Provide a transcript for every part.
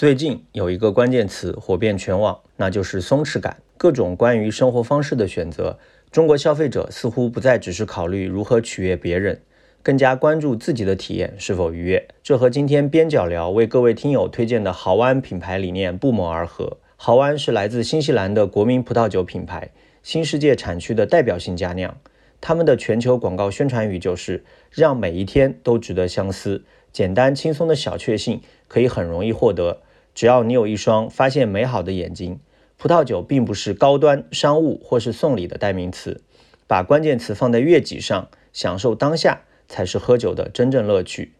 最近有一个关键词火遍全网，那就是松弛感。各种关于生活方式的选择，中国消费者似乎不再只是考虑如何取悦别人，更加关注自己的体验是否愉悦。这和今天边角聊为各位听友推荐的豪湾品牌理念不谋而合。豪湾是来自新西兰的国民葡萄酒品牌，新世界产区的代表性佳酿。他们的全球广告宣传语就是“让每一天都值得相思”。简单轻松的小确幸可以很容易获得。只要你有一双发现美好的眼睛，葡萄酒并不是高端商务或是送礼的代名词。把关键词放在悦己上，享受当下才是喝酒的真正乐趣。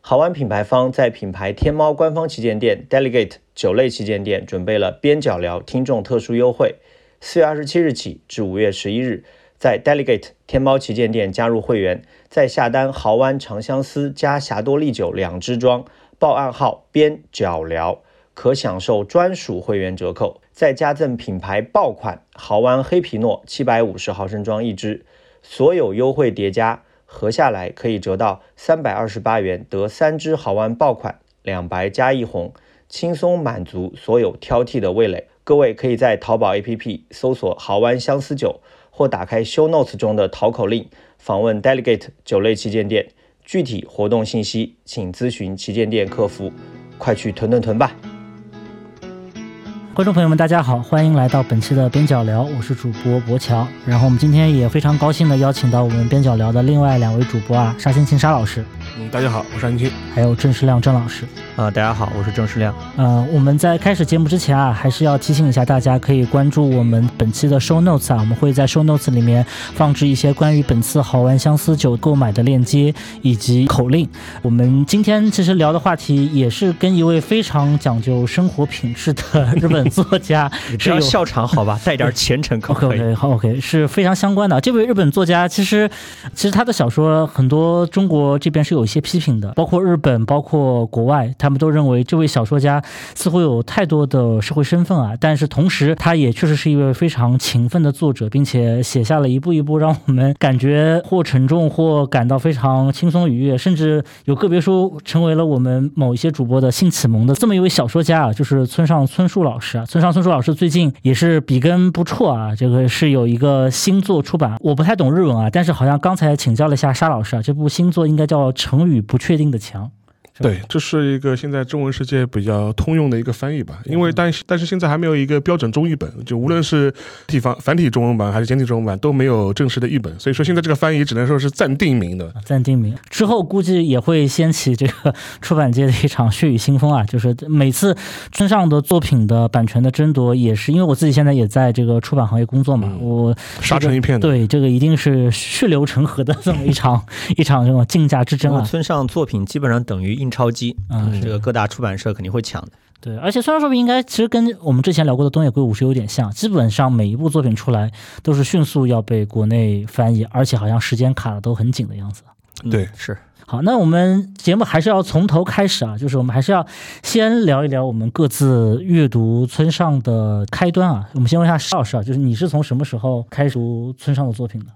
好湾品牌方在品牌天猫官方旗舰店 Delegate 酒类旗舰店准备了边角聊听众特殊优惠，四月二十七日起至五月十一日，在 Delegate 天猫旗舰店加入会员，在下单豪湾长相思加霞多丽酒两支装，报暗号边角聊。可享受专属会员折扣，再加赠品牌爆款豪湾黑皮诺七百五十毫升装一支，所有优惠叠加合下来可以折到三百二十八元，得三支豪湾爆款两白加一红，轻松满足所有挑剔的味蕾。各位可以在淘宝 APP 搜索豪湾相思酒，或打开 Show Notes 中的淘口令，访问 Delegate 酒类旗舰店，具体活动信息请咨询旗舰店客服。快去囤囤囤吧！观众朋友们，大家好，欢迎来到本期的边角聊，我是主播博乔。然后我们今天也非常高兴的邀请到我们边角聊的另外两位主播啊，沙欣青沙老师。嗯，大家好，我是沙欣青。还有郑世亮郑老师。啊，大家好，我是郑世亮。呃，我们在开始节目之前啊，还是要提醒一下大家，可以关注我们本期的 show notes 啊，我们会在 show notes 里面放置一些关于本次好玩相思酒购买的链接以及口令。我们今天其实聊的话题也是跟一位非常讲究生活品质的日本作家，只要笑场好吧，带点虔诚可可以？好，OK，是非常相关的。这位日本作家其实其实他的小说很多中国这边是有一一些批评的，包括日本，包括国外，他。他们都认为这位小说家似乎有太多的社会身份啊，但是同时他也确实是一位非常勤奋的作者，并且写下了一步一步让我们感觉或沉重或感到非常轻松愉悦，甚至有个别书成为了我们某一些主播的性启蒙的这么一位小说家啊，就是村上春树老师啊。村上春树老师最近也是笔耕不辍啊，这个是有一个新作出版，我不太懂日文啊，但是好像刚才请教了一下沙老师啊，这部新作应该叫《成语不确定的墙》。对，这是一个现在中文世界比较通用的一个翻译吧，因为但但是现在还没有一个标准中译本，就无论是地方繁体中文版还是简体中文版都没有正式的译本，所以说现在这个翻译只能说是暂定名的。暂定名之后估计也会掀起这个出版界的一场血雨腥风啊！就是每次村上的作品的版权的争夺，也是因为我自己现在也在这个出版行业工作嘛，我杀成一片的。对，这个一定是血流成河的这么一场 一场这种竞价之争啊！村上作品基本上等于印。超级，嗯，这个各大出版社肯定会抢的。对，而且虽然说应该其实跟我们之前聊过的东野圭吾是有点像，基本上每一部作品出来都是迅速要被国内翻译，而且好像时间卡的都很紧的样子。对，是。好，那我们节目还是要从头开始啊，就是我们还是要先聊一聊我们各自阅读村上的开端啊。我们先问一下石老师啊，就是你是从什么时候开始读村上的作品的？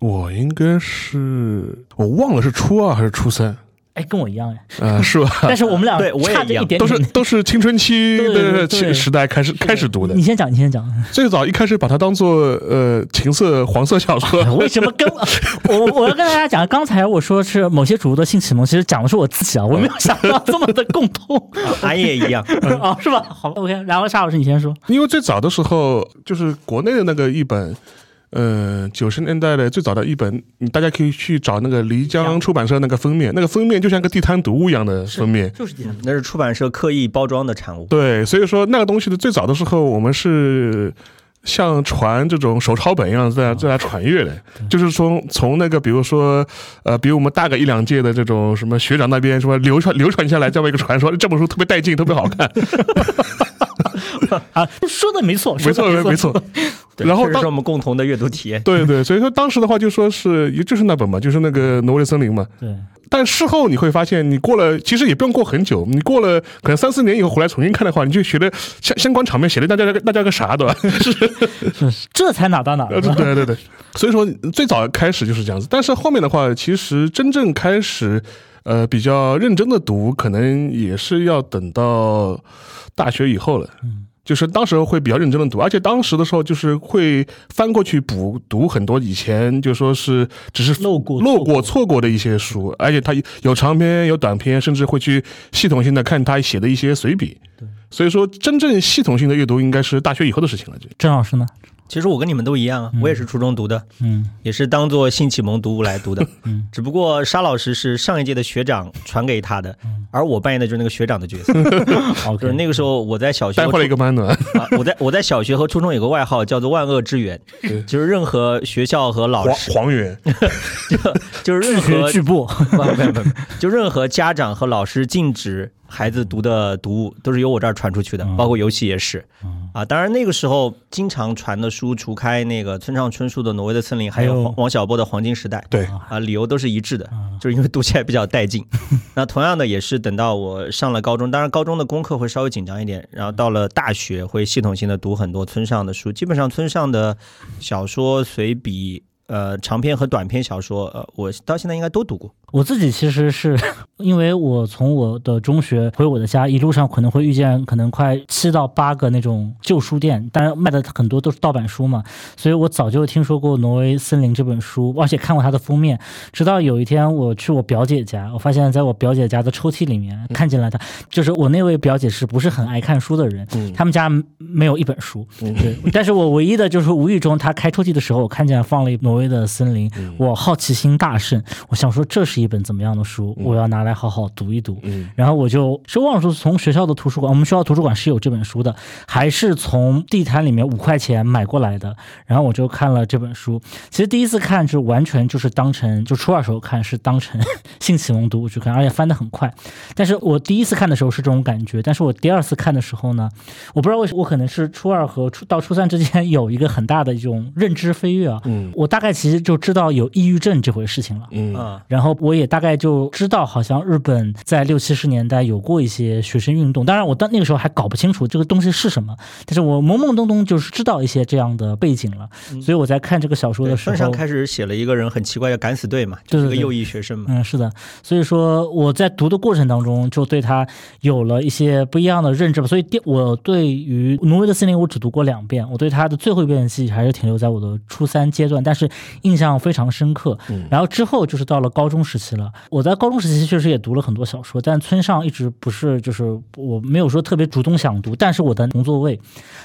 我应该是我忘了是初二还是初三。哎，跟我一样哎，啊，是吧？但是我们俩对我差着一点，都是都是青春期的时代开始开始读的。你先讲，你先讲。最早一开始把它当做呃情色黄色小说。为什么跟我 我要跟大家讲？刚才我说是某些主播的性启蒙，其实讲的是我自己啊，我没有想到这么的共通。俺也一样啊，是吧？好，OK。然后沙老师，你先说。因为最早的时候就是国内的那个一本。呃，九十年代的最早的一本，你大家可以去找那个漓江出版社那个封面，那个封面就像个地摊读物一样的封面，就是地摊，那是出版社刻意包装的产物。对，所以说那个东西的最早的时候，我们是像传这种手抄本一样在在来传阅的，就是从从那个比如说呃，比我们大个一两届的这种什么学长那边什么流传流传下来这么一个传说，这本书特别带劲，特别好看。啊，说的没错，没错，没错。然后，这是我们共同的阅读体验。对对，所以说当时的话，就说是也就是那本嘛，就是那个《挪威森林》嘛。对。但事后你会发现，你过了，其实也不用过很久，你过了可能三四年以后回来重新看的话，你就觉得相相关场面写的大家个大家个啥对吧？是，这才哪到哪。对对对。所以说最早开始就是这样子，但是后面的话，其实真正开始。呃，比较认真的读，可能也是要等到大学以后了。嗯，就是当时会比较认真的读，而且当时的时候就是会翻过去补读很多以前就说是只是漏过漏过错过的一些书，而且他有长篇有短篇，甚至会去系统性的看他写的一些随笔。对，所以说真正系统性的阅读应该是大学以后的事情了。就郑老师呢？其实我跟你们都一样啊，我也是初中读的，嗯。也是当做性启蒙读物来读的。嗯，只不过沙老师是上一届的学长传给他的，而我扮演的就是那个学长的角色。好，就是那个时候我在小学带坏了一个班 我在我在小学和初中有个外号叫做万恶之源，就是任何学校和老师，黄源，就就是任何部，不不不不，就任何家长和老师禁止孩子读的读物，都是由我这儿传出去的，包括游戏也是。啊，当然那个时候经常传的书，除开那个村上春树的《挪威的森林》，还还有王小波的《黄金时代》。对，啊，理由都是一致的，就是因为读起来比较带劲。那同样的也是等到我上了高中，当然高中的功课会稍微紧张一点，然后到了大学会系统性的读很多村上的书，基本上村上的小说、随笔、呃长篇和短篇小说，呃，我到现在应该都读过。我自己其实是 因为我从我的中学回我的家，一路上可能会遇见可能快七到八个那种旧书店，当然卖的很多都是盗版书嘛，所以我早就听说过《挪威森林》这本书，而且看过它的封面。直到有一天我去我表姐家，我发现在我表姐家的抽屉里面看见了它，就是我那位表姐是不是很爱看书的人，他们家没有一本书，对，但是我唯一的就是无意中她开抽屉的时候，我看见放了一《挪威的森林》，我好奇心大盛，我想说这是一本怎么样的书，我要拿来好好读一读。嗯然后我就是忘了说从学校的图书馆，我们学校图书馆是有这本书的，还是从地摊里面五块钱买过来的。然后我就看了这本书，其实第一次看就完全就是当成就初二时候看是当成性启蒙读物去看，而且翻得很快。但是我第一次看的时候是这种感觉，但是我第二次看的时候呢，我不知道为什么，我可能是初二和初到初三之间有一个很大的一种认知飞跃啊。嗯我大概其实就知道有抑郁症这回事情了。嗯啊，然后我也大概就知道，好像日本在六七十年代有过一些学生运动。当然，我到那个时候还搞不清楚这个东西是什么，但是我懵懵懂懂就是知道一些这样的背景了。所以我在看这个小说的时候，村上开始写了一个人很奇怪叫敢死队嘛，就是个右翼学生嘛。嗯，是的，所以说我在读的过程当中，就对他有了一些不一样的认知吧。所以第我对于《挪威的森林》，我只读过两遍，我对他的最后一遍的记忆还是停留在我的初三阶段，但是印象非常深刻。然后之后就是到了高中时期了，我在高中时期确实也读了很多小说，但村上一直不是就是我没有说特别主动想读，但是我的同座位，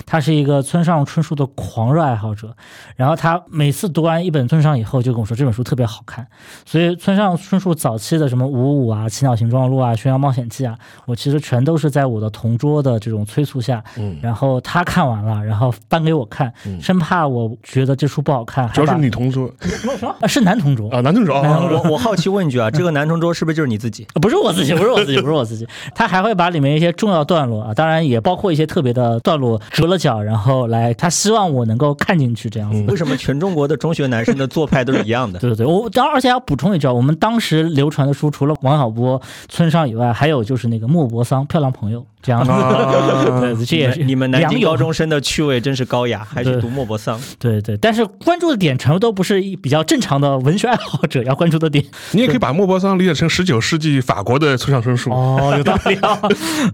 他是一个村上春树的狂热爱好者，然后他每次读完一本村上以后，就跟我说这本书特别好看。所以村上春树早期的什么五五啊、奇鸟形状录啊、宣扬冒险记啊，我其实全都是在我的同桌的这种催促下，嗯，然后他看完了，然后翻给我看，生怕我觉得这书不好看，主要是女同桌 啊是男同桌。啊，男同桌男同啊，我我好奇问一句啊，这个男同桌是不是就是你自己？呃不是我自己，不是我自己，不是我自己。他还会把里面一些重要段落啊，当然也包括一些特别的段落折了角，然后来，他希望我能够看进去这样子。为什么全中国的中学男生的做派都是一样的？对对对，我当而且要补充一句啊，我们当时流传的书，除了王小波、村上以外，还有就是那个莫泊桑《漂亮朋友》这样子。啊 对，这也是你们南京高中生的趣味真是高雅，还是读莫泊桑。对对，但是关注的点全部都不是一比较正常的文学爱好者要关注的点。你也可以把莫泊桑理解成十九世纪法国的村上春树。哦，有道理啊。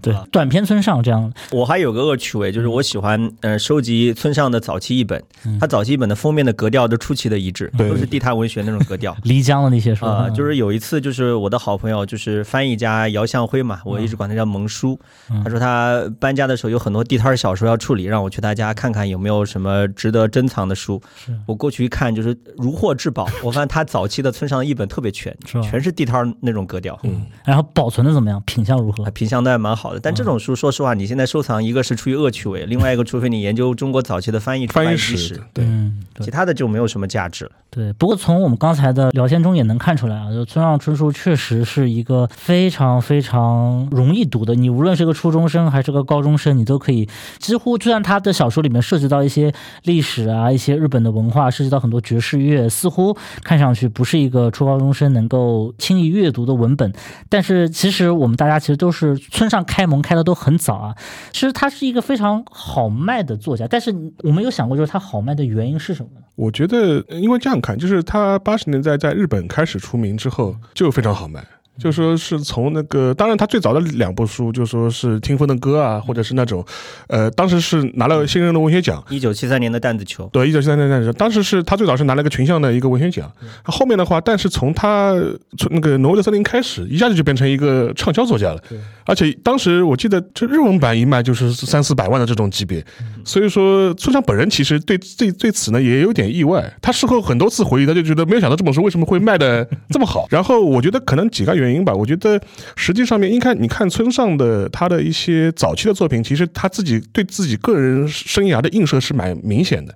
对，短篇村上这样。我还有个恶趣味，就是我喜欢呃收集村上的早期译本，他早期译本的封面的格调都出奇的一致，对都是地摊文学那种格调。漓江的那些书啊、就是有一次，就是我的好朋友，就是翻译家姚向辉嘛，我一直管他叫蒙叔。他说他搬家的时候有很多地摊小说要处理，让我去他家看看有没有什么值得珍藏的书。我过去一看，就是如获至宝。我发现他早期的村上的译本特别全，是全是地摊那种格调。嗯，然后保存的怎么样？品相如何啊，？品相都还蛮好的。但这种书，说实话，你现在收藏，一个是出于恶趣味，另外一个，除非你研究中国早期的翻译翻译史对其他的就没有什么价值了。对。不过从我们刚才的聊天中也能看出来啊，就村上春树确实是一个非常非常容易读的。你无论是个初初中生还是个高中生，你都可以几乎，就算他的小说里面涉及到一些历史啊、一些日本的文化，涉及到很多爵士乐，似乎看上去不是一个初高中生能够轻易阅读的文本。但是其实我们大家其实都是村上开蒙开的都很早啊。其实他是一个非常好卖的作家，但是我们有想过，就是他好卖的原因是什么呢？我觉得，因为这样看，就是他八十年代在日本开始出名之后就非常好卖，就说是从那个，当然他最早的两部书就说是《听风的歌》啊，或者是那种，呃，当时是拿了新人的文学奖。一九七三年的弹子球，对，一九七三年的弹子球，当时是他最早是拿了个群像的一个文学奖。后面的话，但是从他从那个《挪威的森林》开始，一下子就变成一个畅销作家了。而且当时我记得这日文版一卖就是三四百万的这种级别，所以说村上本人其实对对对此呢也有点意外。他事后很多次回忆，他就觉得没有想到这本书为什么会卖的这么好。然后我觉得可能几个原因吧。我觉得实际上面，应该你看村上的他的一些早期的作品，其实他自己对自己个人生涯的映射是蛮明显的，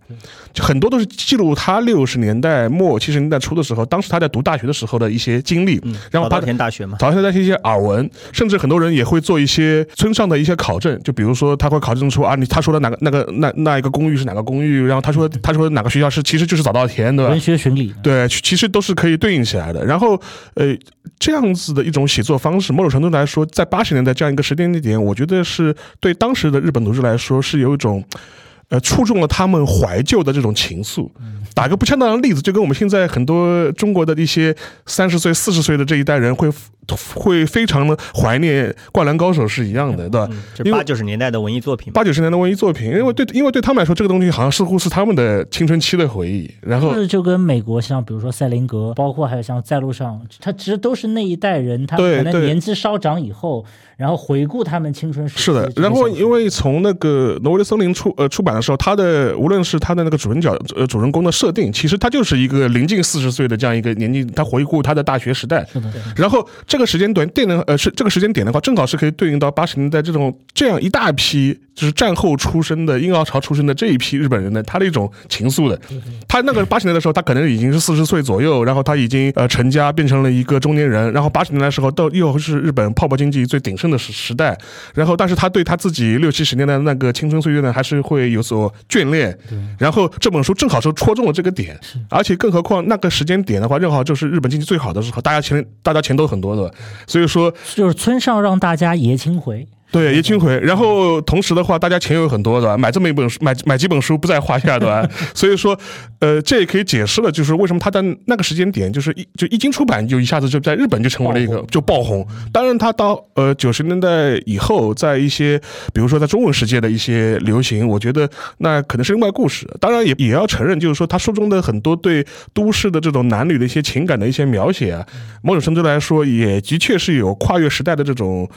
就很多都是记录他六十年代末七十年代初的时候，当时他在读大学的时候的一些经历。然后早稻田大学嘛，早稻田大学一些耳闻，甚至很多人也会做一些村上的一些考证，就比如说他会考证出啊，你他说的哪个那个那那一个公寓是哪个公寓，然后他说他说哪个学校是其实就是早稻田，对吧？文学巡礼，对，其实都是可以对应起来的。然后呃，这样子的一种写作方式，某种程度来说，在八十年代这样一个时间地点，我觉得是对当时的日本读者来说是有一种。呃，触中了他们怀旧的这种情愫。打个不恰当的例子，就跟我们现在很多中国的一些三十岁、四十岁的这一代人会会非常的怀念《灌篮高手》是一样的，对吧？就八九十年代的文艺作品，八九十年代的文艺作品，因为对，因为对他们来说，这个东西好像似乎是他们的青春期的回忆。然后就跟美国像比如说赛林格，包括还有像在路上，他其实都是那一代人，他可能年纪稍长以后。然后回顾他们青春时是的，然后因为从那个《挪威的森林》出呃出版的时候，他的无论是他的那个主人角呃主人公的设定，其实他就是一个临近四十岁的这样一个年纪，他回顾他的大学时代。是的。然后这个时间段点的呃是这个时间点的话，正好是可以对应到八十年代这种这样一大批就是战后出生的婴儿潮出生的这一批日本人的他的一种情愫的。他那个八十年代的时候，他可能已经是四十岁左右，然后他已经呃成家变成了一个中年人，然后八十年代的时候到又是日本泡沫经济最鼎盛。的时时代，然后但是他对他自己六七十年代的那个青春岁月呢，还是会有所眷恋。然后这本书正好是戳中了这个点，而且更何况那个时间点的话，正好就是日本经济最好的时候，大家钱大家钱都很多的，所以说就是村上让大家爷青回。对，叶青回。然后同时的话，大家钱有很多，对吧？买这么一本书，买买几本书不在话下，对吧？所以说，呃，这也可以解释了，就是为什么他在那个时间点，就是一就一经出版，就一下子就在日本就成为了一个就爆红。当然，他到呃九十年代以后，在一些比如说在中文世界的一些流行，我觉得那可能是另外故事。当然，也也要承认，就是说他书中的很多对都市的这种男女的一些情感的一些描写啊，某种程度来说，也的确是有跨越时代的这种。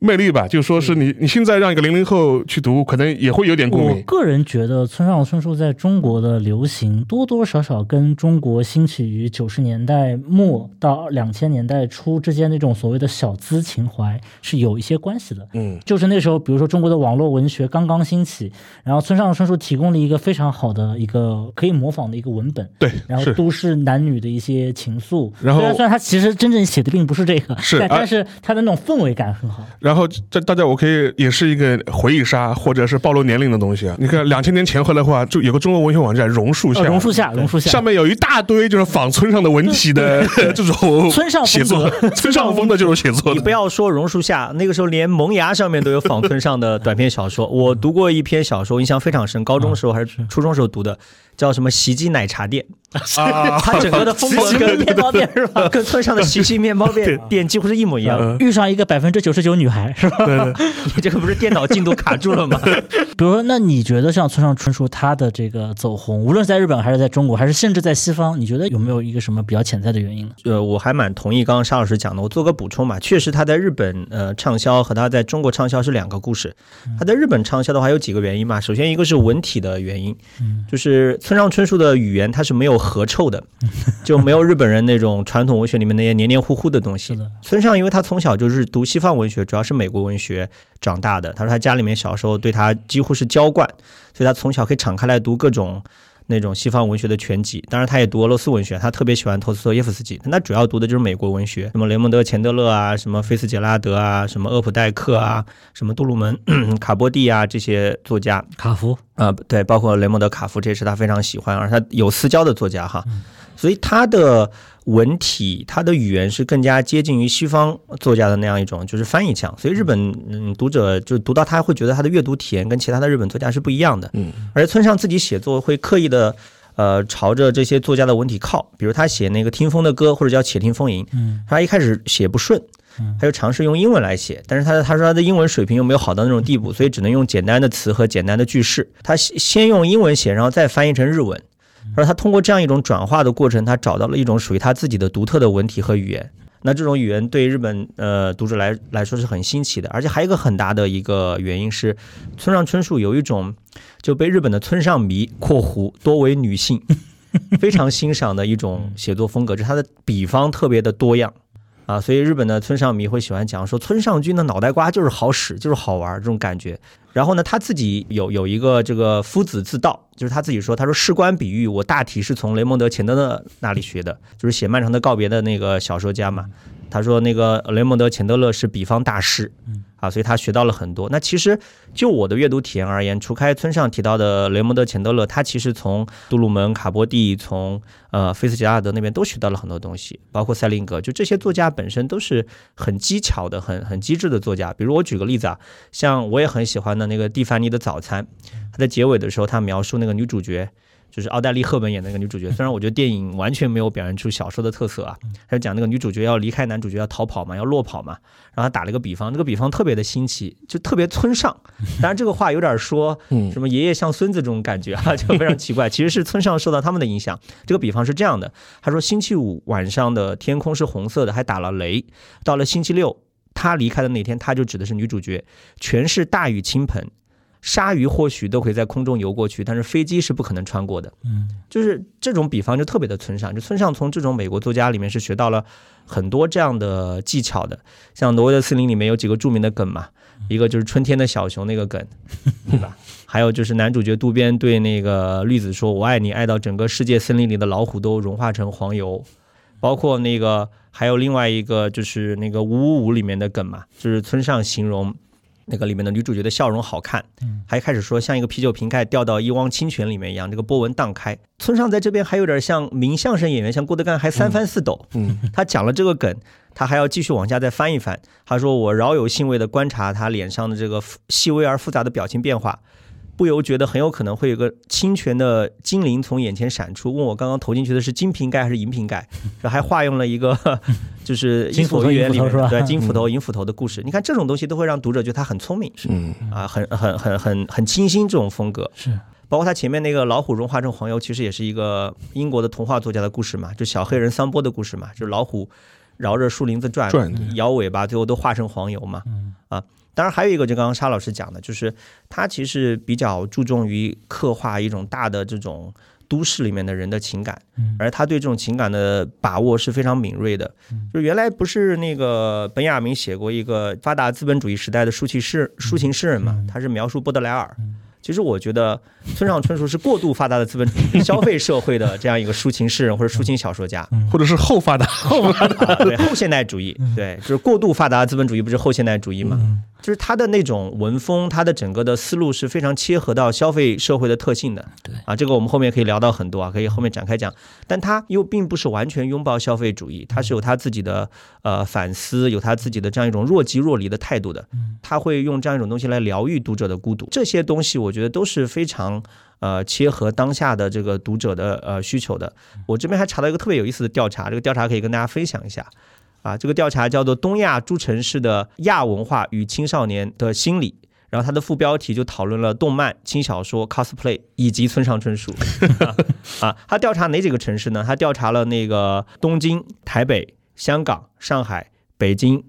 魅力吧，就说是你，你现在让一个零零后去读，可能也会有点共鸣。我个人觉得，村上春树在中国的流行，多多少少跟中国兴起于九十年代末到两千年代初之间那种所谓的小资情怀是有一些关系的。嗯，就是那时候，比如说中国的网络文学刚刚兴起，然后村上春树提供了一个非常好的一个可以模仿的一个文本。对，然后都市男女的一些情愫。然后，虽然虽然他其实真正写的并不是这个，是，但是他的那种氛围感很好。然后这大家我可以也是一个回忆杀或者是暴露年龄的东西啊。你看两千年前后的话，就有个中国文学网站榕树下，榕树下，榕树下，下面有一大堆就是仿村上的文体的 这种村上写作，村上风的这种写作。你不要说榕树下，那个时候连萌芽上面都有仿村上的短篇小说。我读过一篇小说，印象非常深，高中时候还是初中时候读的。叫什么袭击奶茶店？它整个的风格跟面包店是吧？跟村上的袭击面包店店几乎是一模一样。遇上一个百分之九十九女孩是吧？你 这个不是电脑进度卡住了吗？比如说，那你觉得像村上春树他的这个走红，无论在日本还是在中国，还是甚至在西方，你觉得有没有一个什么比较潜在的原因呢？呃，我还蛮同意刚刚沙老师讲的，我做个补充吧。确实，他在日本呃畅销和他在中国畅销是两个故事。他在日本畅销的话有几个原因嘛？首先一个是文体的原因，就是村上春树的语言它是没有合臭的，就没有日本人那种传统文学里面那些黏黏糊糊的东西。村上因为他从小就是读西方文学，主要是美国文学长大的。他说他家里面小时候对他几乎是娇惯，所以他从小可以敞开来读各种那种西方文学的全集。当然他也读俄罗斯文学，他特别喜欢托斯托耶夫斯基。他主要读的就是美国文学，什么雷蒙德·钱德勒啊，什么菲斯杰拉德啊，什么厄普代克啊，什么杜鲁门、卡波蒂啊这些作家。卡夫。啊，对，包括雷蒙德·卡夫，这也是他非常喜欢，而他有私交的作家哈，所以他的文体、他的语言是更加接近于西方作家的那样一种，就是翻译腔，所以日本嗯读者就读到他会觉得他的阅读体验跟其他的日本作家是不一样的，嗯，而村上自己写作会刻意的。呃朝着这些作家的文体靠，比如他写那个《听风的歌》或者叫《且听风吟》，嗯他一开始写不顺嗯，他就尝试用英文来写，但是他他说他的英文水平又没有好到那种地步，所以只能用简单的词和简单的句式。他先先用英文写，然后再翻译成日文。而他通过这样一种转化的过程，他找到了一种属于他自己的独特的文体和语言。那这种语言对日本呃读者来来说是很新奇的，而且还有一个很大的一个原因是，村上春树有一种就被日本的村上迷（括弧多为女性）非常欣赏的一种写作风格，就是他的笔方特别的多样啊，所以日本的村上迷会喜欢讲说村上君的脑袋瓜就是好使，就是好玩这种感觉。然后呢，他自己有有一个这个夫子自道，就是他自己说，他说士官比喻我大体是从雷蒙德·钱德勒那里学的，就是写《漫长的告别》的那个小说家嘛。他说那个雷蒙德·钱德勒是比方大师，啊，所以他学到了很多。那其实就我的阅读体验而言，除开村上提到的雷蒙德·钱德勒，他其实从杜鲁门、卡波蒂，从呃菲茨杰拉德那边都学到了很多东西，包括塞林格，就这些作家本身都是很机巧的、很很机智的作家。比如我举个例子啊，像我也很喜欢的那个蒂凡尼的早餐，他在结尾的时候，他描述那个女主角。就是奥黛丽·赫本演的那个女主角，虽然我觉得电影完全没有表现出小说的特色啊，他就讲那个女主角要离开男主角要逃跑嘛，要落跑嘛，然后他打了个比方，这个比方特别的新奇，就特别村上。当然这个话有点说嗯什么爷爷像孙子这种感觉啊，就非常奇怪。其实是村上受到他们的影响。这个比方是这样的，他说星期五晚上的天空是红色的，还打了雷。到了星期六，他离开的那天，他就指的是女主角，全是大雨倾盆。鲨鱼或许都可以在空中游过去，但是飞机是不可能穿过的。嗯，就是这种比方就特别的村上，就村上从这种美国作家里面是学到了很多这样的技巧的。像《挪威的森林》里面有几个著名的梗嘛，一个就是春天的小熊那个梗，对吧？还有就是男主角渡边对那个绿子说“我爱你”，爱到整个世界森林里的老虎都融化成黄油。包括那个还有另外一个就是那个五五五里面的梗嘛，就是村上形容。那个里面的女主角的笑容好看，还开始说像一个啤酒瓶盖掉到一汪清泉里面一样，这个波纹荡开。村上在这边还有点像名相声演员，像郭德纲还三翻四抖。嗯，他讲了这个梗，他还要继续往下再翻一翻。他说：“我饶有兴味地观察他脸上的这个细微而复杂的表情变化，不由觉得很有可能会有个清泉的精灵从眼前闪出，问我刚刚投进去的是金瓶盖还是银瓶盖。”然后还化用了一个 就是《伊索寓言》里面金 斧头银斧头是吧对金斧头、银斧头的故事。你看这种东西都会让读者觉得他很聪明，嗯啊，很很很很很清新这种风格。是包括他前面那个老虎融化成黄油，其实也是一个英国的童话作家的故事嘛，就小黑人桑波的故事嘛，就是老虎绕着树林子转，转摇尾巴，最后都化成黄油嘛。啊，当然还有一个，就刚刚沙老师讲的，就是他其实比较注重于刻画一种大的这种都市里面的人的情感，而他对这种情感的把握是非常敏锐的。就原来不是那个本雅明写过一个发达资本主义时代的抒情诗抒情诗人嘛，他是描述波德莱尔。其实我觉得村上春树是过度发达的资本主义消费社会的这样一个抒情诗人或者抒情小说家，或者是后发达，后发达，啊，对后现代主义，对，就是过度发达资本主义不是后现代主义嘛？就是他的那种文风，他的整个的思路是非常切合到消费社会的特性的。对啊，这个我们后面可以聊到很多啊，可以后面展开讲。但他又并不是完全拥抱消费主义，他是有他自己的呃反思，有他自己的这样一种若即若离的态度的。他会用这样一种东西来疗愈读者的孤独，这些东西我觉得都是非常。呃，切合当下的这个读者的呃需求的，我这边还查到一个特别有意思的调查，这个调查可以跟大家分享一下。啊，这个调查叫做《东亚诸城市的亚文化与青少年的心理》，然后它的副标题就讨论了动漫、轻小说、cosplay 以及村上春树。啊，他调查哪几个城市呢？他调查了那个东京、台北、香港、上海、北京，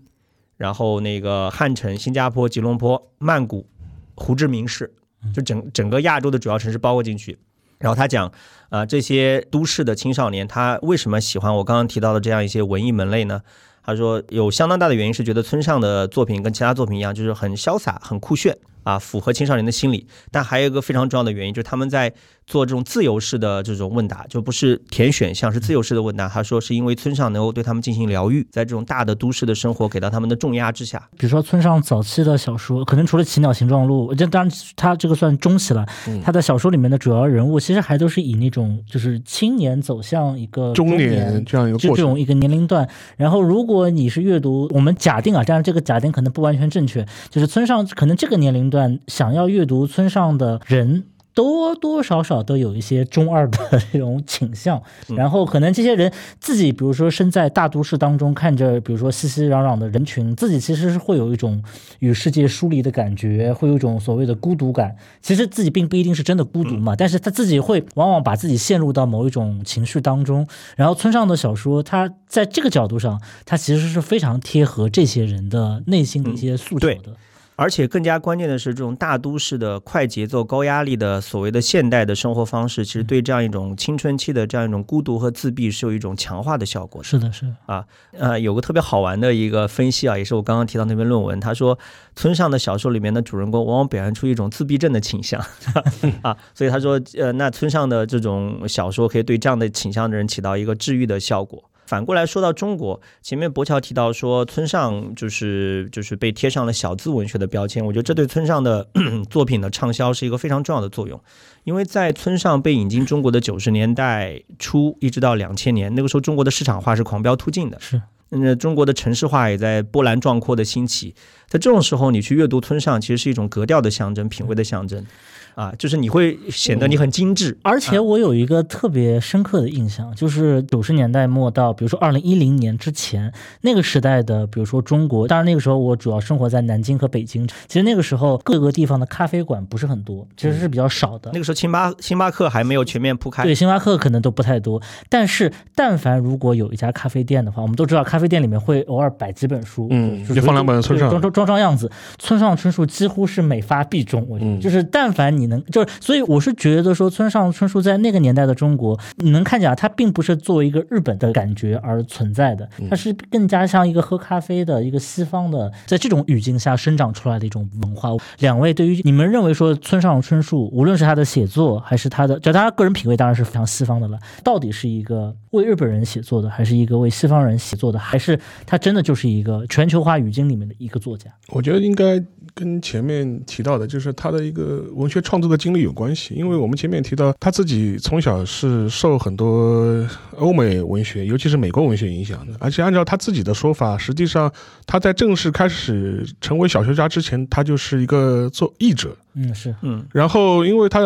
然后那个汉城、新加坡、吉隆坡、曼谷、胡志明市，就整整个亚洲的主要城市包括进去。然后他讲，啊，这些都市的青少年他为什么喜欢我刚刚提到的这样一些文艺门类呢？他说有相当大的原因是觉得村上的作品跟其他作品一样，就是很潇洒、很酷炫啊，符合青少年的心理。但还有一个非常重要的原因，就是他们在做这种自由式的这种问答，就不是填选项，是自由式的问答。他说是因为村上能够对他们进行疗愈，在这种大的都市的生活给到他们的重压之下，比如说村上早期的小说，可能除了《奇鸟形状录》，这当然他这个算中期了。他的小说里面的主要人物其实还都是以那种就是青年走向一个中年年这样一个过程，这种一个年龄段。然后如果你是阅读，我们假定啊，当然这个假定可能不完全正确，就是村上可能这个年龄段想要阅读村上的人。多多少少都有一些中二的这种倾向，然后可能这些人自己，比如说身在大都市当中，看着比如说熙熙攘攘的人群，自己其实是会有一种与世界疏离的感觉，会有一种所谓的孤独感。其实自己并不一定是真的孤独嘛，但是他自己会往往把自己陷入到某一种情绪当中。然后村上的小说，他在这个角度上，他其实是非常贴合这些人的内心的一些诉求的。而且更加关键的是，这种大都市的快节奏、高压力的所谓的现代的生活方式，其实对这样一种青春期的这样一种孤独和自闭是有一种强化的效果。是的，是啊，呃，有个特别好玩的一个分析啊，也是我刚刚提到那篇论文，他说村上的小说里面的主人公往往表现出一种自闭症的倾向 啊，所以他说，呃，那村上的这种小说可以对这样的倾向的人起到一个治愈的效果。反过来说到中国，前面博乔提到说村上就是就是被贴上了小资文学的标签，我觉得这对村上的 作品的畅销是一个非常重要的作用，因为在村上被引进中国的九十年代初一直到两千年，那个时候中国的市场化是狂飙突进的，是，那中国的城市化也在波澜壮阔的兴起，在这种时候你去阅读村上，其实是一种格调的象征，品味的象征。啊，就是你会显得你很精致，而且我有一个特别深刻的印象，就是九十年代末到，比如说二零一零年之前那个时代的，比如说中国，当然那个时候我主要生活在南京和北京，其实那个时候各个地方的咖啡馆不是很多，其实是比较少的。那个时候星巴星巴克还没有全面铺开，对，星巴克可能都不太多。但是但凡如果有一家咖啡店的话，我们都知道咖啡店里面会偶尔摆几本书，嗯，就放两本村上，装装装装样子。村上春树几乎是每发必中，我觉得就是但凡你能就是，所以我是觉得说村上春树在那个年代的中国，你能看见啊，他并不是作为一个日本的感觉而存在的，他是更加像一个喝咖啡的一个西方的，在这种语境下生长出来的一种文化。两位对于你们认为说村上春树，无论是他的写作还是他的，就他个人品味当然是非常西方的了，到底是一个为日本人写作的，还是一个为西方人写作的，还是他真的就是一个全球化语境里面的一个作家？我觉得应该跟前面提到的，就是他的一个文学创作的经历有关系。因为我们前面提到他自己从小是受很多欧美文学，尤其是美国文学影响的，而且按照他自己的说法，实际上他在正式开始成为小说家之前，他就是一个做译者。嗯，是，嗯，然后因为他。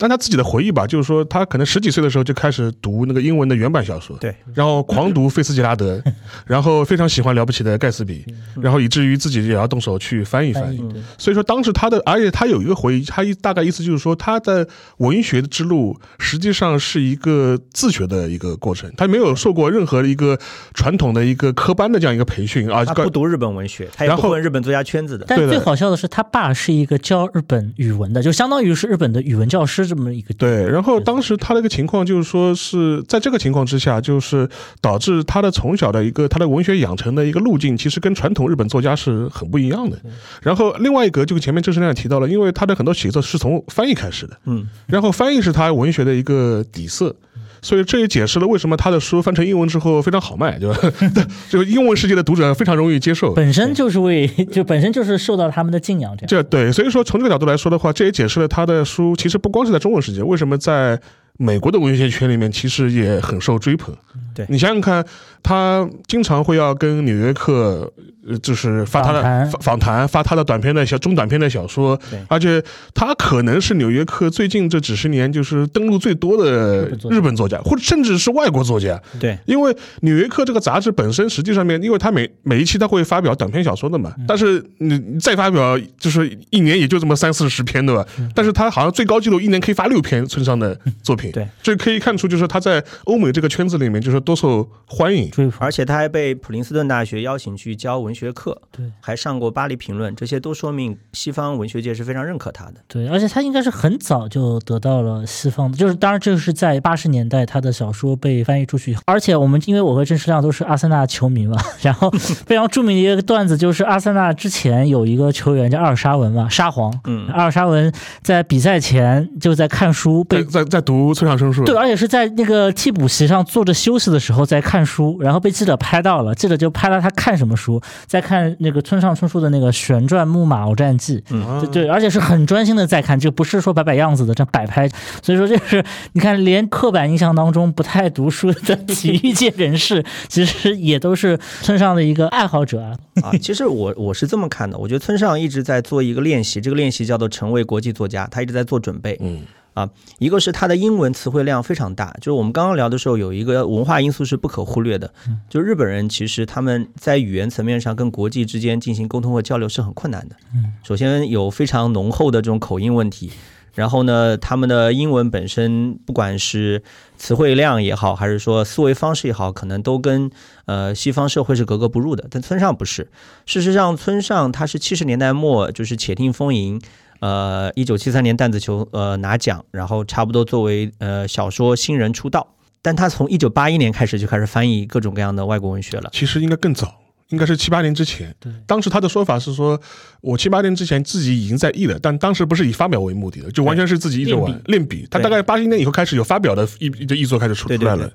但他自己的回忆吧，就是说他可能十几岁的时候就开始读那个英文的原版小说，对，然后狂读菲斯杰拉德，然后非常喜欢了不起的盖茨比，然后以至于自己也要动手去翻译翻译。所以说当时他的，而且他有一个回忆，他一大概意思就是说他的文学之路实际上是一个自学的一个过程，他没有受过任何一个传统的一个科班的这样一个培训啊。他不读日本文学，他也不混日本作家圈子的。但最好笑的是，他爸是一个教日本语文的，就相当于是日本的语文教师。这么一个对，然后当时他的一个情况就是说是在这个情况之下，就是导致他的从小的一个他的文学养成的一个路径，其实跟传统日本作家是很不一样的。然后另外一个就前面郑世亮提到了，因为他的很多写作是从翻译开始的，嗯，然后翻译是他文学的一个底色，所以这也解释了为什么他的书翻成英文之后非常好卖，对吧？就英文世界的读者非常容易接受，本身就是为 就本身就是受到他们的敬仰，这样。这对，所以说从这个角度来说的话，这也解释了他的书其实不光是在中文世界。为什么在美国的文学圈里面，其实也很受追捧？对你想想看，他经常会要跟《纽约客》就是发他的访谈，发他的短篇的小中短篇的小说，而且他可能是《纽约客》最近这几十年就是登录最多的日本作家，或者甚至是外国作家。对，因为《纽约客》这个杂志本身实际上面，因为他每每一期他会发表短篇小说的嘛，但是你再发表就是一年也就这么三四十篇，对吧？但是他好像最高纪录一年可以发六篇村上的作品。对，这可以看出就是他在欧美这个圈子里面就是多受欢迎，而且他还被普林斯顿大学邀请去教文学课，对，还上过《巴黎评论》，这些都说明西方文学界是非常认可他的。对，而且他应该是很早就得到了西方的，就是当然这是在八十年代他的小说被翻译出去，而且我们因为我和郑世亮都是阿森纳球迷嘛，然后非常著名的一个段子就是阿森纳之前有一个球员叫阿尔沙文嘛，沙皇，嗯，阿尔沙文在比赛前就在看书，被在在读村上春树，对，而且是在那个替补席上坐着休息的时候在看书，然后被记者拍到了，记者就拍到他看什么书，在看那个村上春树的那个《旋转木马鏖战记》，嗯对对，而且是很专心的在看，就不是说摆摆样子的这样摆拍。所以说，这是你看，连刻板印象当中不太读书的体育 界人士，其实也都是村上的一个爱好者啊。啊，其实我我是这么看的，我觉得村上一直在做一个练习，这个练习叫做成为国际作家，他一直在做准备。嗯一个是他的英文词汇量非常大，就是我们刚刚聊的时候有一个文化因素是不可忽略的，就日本人其实他们在语言层面上跟国际之间进行沟通和交流是很困难的。嗯，首先有非常浓厚的这种口音问题，然后呢，他们的英文本身不管是词汇量也好，还是说思维方式也好，可能都跟呃西方社会是格格不入的。但村上不是，事实上村上他是七十年代末就是且听风吟。呃，一九七三年弹子球呃拿奖，然后差不多作为呃小说新人出道，但他从一九八一年开始就开始翻译各种各样的外国文学了。其实应该更早，应该是七八年之前。对，当时他的说法是说，我七八年之前自己已经在译了，但当时不是以发表为目的的，就完全是自己一直玩练练笔。他大概八一年以后开始有发表的译的译作开始出出来了。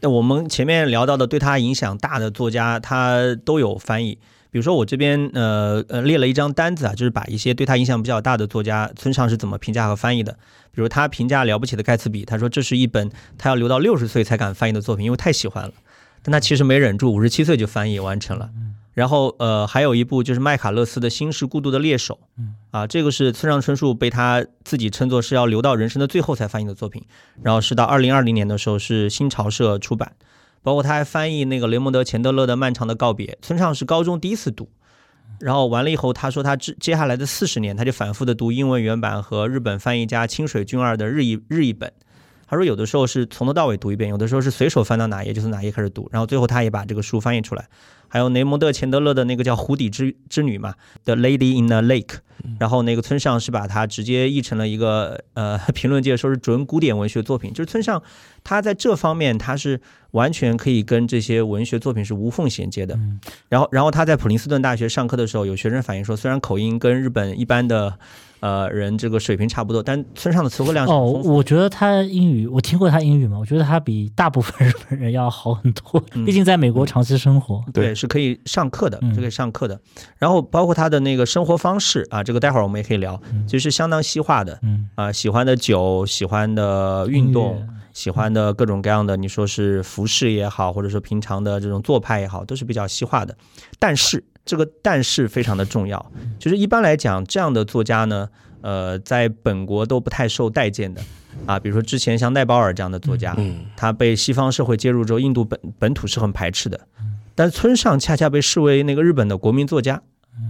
那我们前面聊到的对他影响大的作家，他都有翻译。比如说我这边呃呃列了一张单子啊，就是把一些对他影响比较大的作家村上是怎么评价和翻译的。比如他评价《了不起的盖茨比》，他说这是一本他要留到六十岁才敢翻译的作品，因为太喜欢了。但他其实没忍住，五十七岁就翻译完成了。然后呃还有一部就是麦卡勒斯的《心是孤独的猎手》，啊，这个是村上春树被他自己称作是要留到人生的最后才翻译的作品。然后是到二零二零年的时候是新潮社出版。包括他还翻译那个雷蒙德·钱德勒的《漫长的告别》，村上是高中第一次读，然后完了以后，他说他接接下来的四十年，他就反复的读英文原版和日本翻译家清水俊二的日译日译本。他说有的时候是从头到尾读一遍，有的时候是随手翻到哪页就从哪页开始读，然后最后他也把这个书翻译出来。还有雷蒙德·钱德勒的那个叫《湖底之之女》嘛，《The Lady in the Lake》，然后那个村上是把它直接译成了一个呃，评论界说是准古典文学作品，就是村上他在这方面他是完全可以跟这些文学作品是无缝衔接的。然后，然后他在普林斯顿大学上课的时候，有学生反映说，虽然口音跟日本一般的呃人这个水平差不多，但村上的词汇量哦。我觉得他英语，我听过他英语嘛，我觉得他比大部分日本人要好很多，嗯毕竟在美国长期生活。对，是可以上课的，嗯是可以上课的。然后包括他的那个生活方式啊，这个待会儿我们也可以聊，就是相当西化的嗯，啊，喜欢的酒，喜欢的运动，喜欢的各种各样的，你说是服饰也好，或者说平常的这种做派也好，都是比较西化的。但是这个但是非常的重要，就是一般来讲，这样的作家呢，呃，在本国都不太受待见的啊。比如说之前像奈保尔这样的作家，嗯，他被西方社会接入之后，印度本本土是很排斥的。但村上恰恰被视为那个日本的国民作家，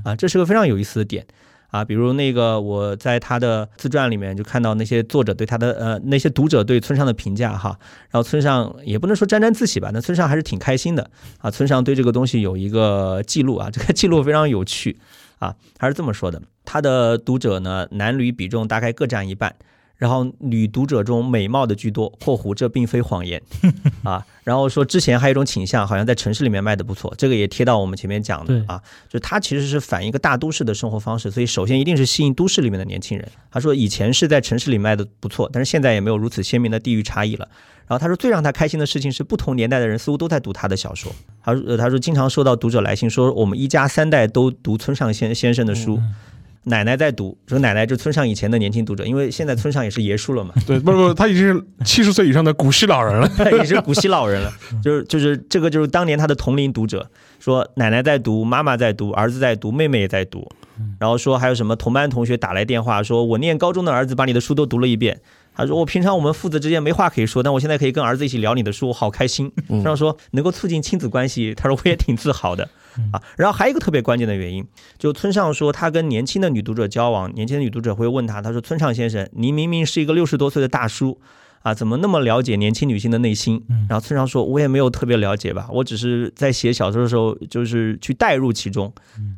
啊，这是个非常有意思的点啊。比如那个我在他的自传里面就看到那些作者对他的呃那些读者对村上的评价哈，然后村上也不能说沾沾自喜吧，那村上还是挺开心的啊。村上对这个东西有一个记录啊，这个记录非常有趣啊，他是这么说的：他的读者呢男女比重大概各占一半。然后女读者中美貌的居多（ 括弧这并非谎言） 啊。然后说之前还有一种倾向，好像在城市里面卖的不错，这个也贴到我们前面讲的啊，就是它其实是反映一个大都市的生活方式，所以首先一定是吸引都市里面的年轻人。他说以前是在城市里卖的不错，但是现在也没有如此鲜明的地域差异了。然后他说最让他开心的事情是不同年代的人似乎都在读他的小说。他说呃他说经常收到读者来信说我们一家三代都读村上先先生的书。奶奶在读，说奶奶就村上以前的年轻读者，因为现在村上也是爷叔了嘛，对，不不，他已经是七十岁以上的古稀老人了。他也是古稀老人了，就是就是这个就是当年他的同龄读者，说奶奶在读，妈妈在读，儿子在读，妹妹也在读，然后说还有什么同班同学打来电话说，我念高中的儿子把你的书都读了一遍。他说：“我平常我们父子之间没话可以说，但我现在可以跟儿子一起聊你的书，我好开心。”村上说能够促进亲子关系，他说我也挺自豪的啊。然后还有一个特别关键的原因，就村上说他跟年轻的女读者交往，年轻的女读者会问他，他说：“村上先生，您明明是一个六十多岁的大叔。”啊，怎么那么了解年轻女性的内心？然后村上说，我也没有特别了解吧，我只是在写小说的时候，就是去带入其中，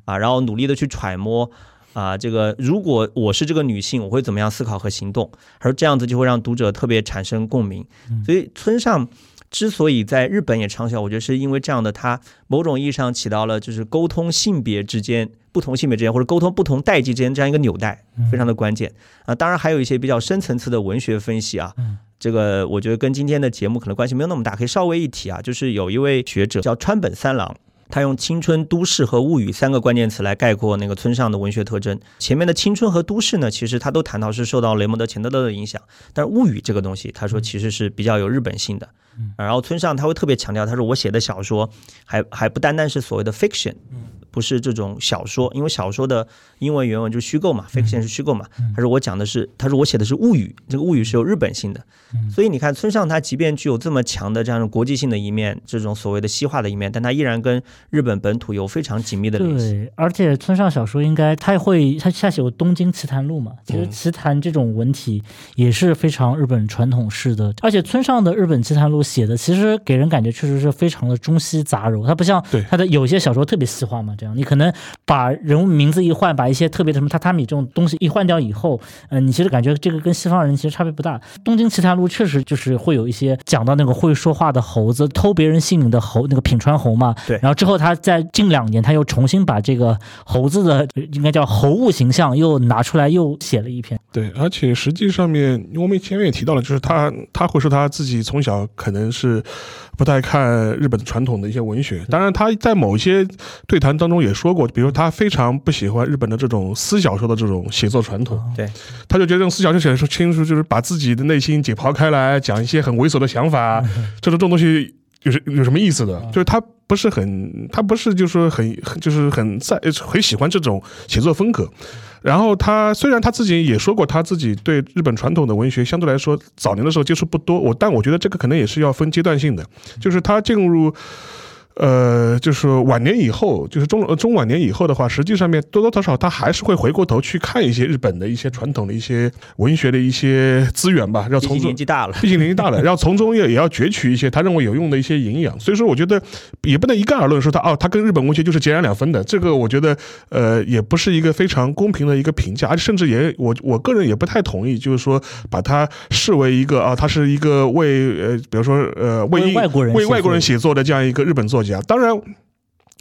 啊，然后努力的去揣摩，啊，这个如果我是这个女性，我会怎么样思考和行动？而这样子就会让读者特别产生共鸣。所以村上之所以在日本也畅销，我觉得是因为这样的，它某种意义上起到了就是沟通性别之间、不同性别之间或者沟通不同代际之间这样一个纽带，非常的关键啊。当然还有一些比较深层次的文学分析啊。这个我觉得跟今天的节目可能关系没有那么大，可以稍微一提啊，就是有一位学者叫川本三郎，他用青春、都市和物语三个关键词来概括那个村上的文学特征。前面的青春和都市呢，其实他都谈到是受到雷蒙德·钱德勒的影响，但是物语这个东西，他说其实是比较有日本性的。然后村上他会特别强调，他说我写的小说还还不单单是所谓的 fiction。不是这种小说，因为小说的英文原文就是虚构嘛，fiction 是虚构嘛。他说我讲的是，他说我写的是物语，这个物语是有日本性的。所以你看村上他即便具有这么强的这样的国际性的一面，这种所谓的西化的一面，但他依然跟日本本土有非常紧密的联系。对，而且村上小说应该他会他下写过《东京奇谭录》嘛，其实奇谭这种文体也是非常日本传统式的，而且村上的日本奇谭录写的其实给人感觉确实是非常的中西杂糅，他不像他的有些小说特别西化嘛。这样，你可能把人物名字一换，把一些特别的什么榻榻米这种东西一换掉以后，嗯，你其实感觉这个跟西方人其实差别不大。《东京奇谭录》确实就是会有一些讲到那个会说话的猴子偷别人性命的猴，那个品川猴嘛。对。然后之后他在近两年他又重新把这个猴子的应该叫猴物形象又拿出来又写了一篇。对，而且实际上面我们前面也提到了，就是他他会说他自己从小可能是不太看日本传统的一些文学，当然他在某些对谈当中也说过，比如他非常不喜欢日本的这种私小说的这种写作传统，对，他就觉得这种私小说写的清楚，就是把自己的内心解剖开来，讲一些很猥琐的想法，这种这种东西有什有什么意思的？就是他不是很，他不是就是说很就是很在很喜欢这种写作风格。然后他虽然他自己也说过，他自己对日本传统的文学相对来说早年的时候接触不多，我但我觉得这个可能也是要分阶段性的，就是他进入。呃，就是晚年以后，就是中中晚年以后的话，实际上面多多少少他还是会回过头去看一些日本的一些传统的一些文学的一些资源吧，要从中年纪大了，毕竟年纪大了，然后从中也也要攫取一些他认为有用的一些营养。所以说，我觉得也不能一概而论说他哦，他跟日本文学就是截然两分的。这个我觉得呃，也不是一个非常公平的一个评价，而且甚至也我我个人也不太同意，就是说把他视为一个啊，他是一个为呃，比如说呃，为外国人为外国人写作的这样一个日本作家。当然，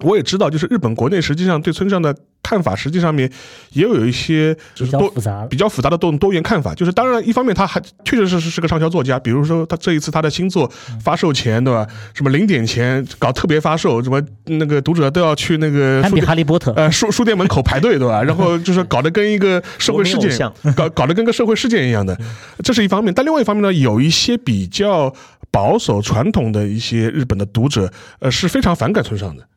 我也知道，就是日本国内实际上对村上的。看法实际上面也有一些就是多比较复杂的多多元看法，就是当然一方面他还确确实实是个畅销作家，比如说他这一次他的新作发售前对吧，什么零点前搞特别发售，什么那个读者都要去那个比哈利波特呃书书店门口排队对吧？然后就是搞得跟一个社会事件搞搞得跟个社会事件一样的，这是一方面。但另外一方面呢，有一些比较保守传统的一些日本的读者呃是非常反感村上的。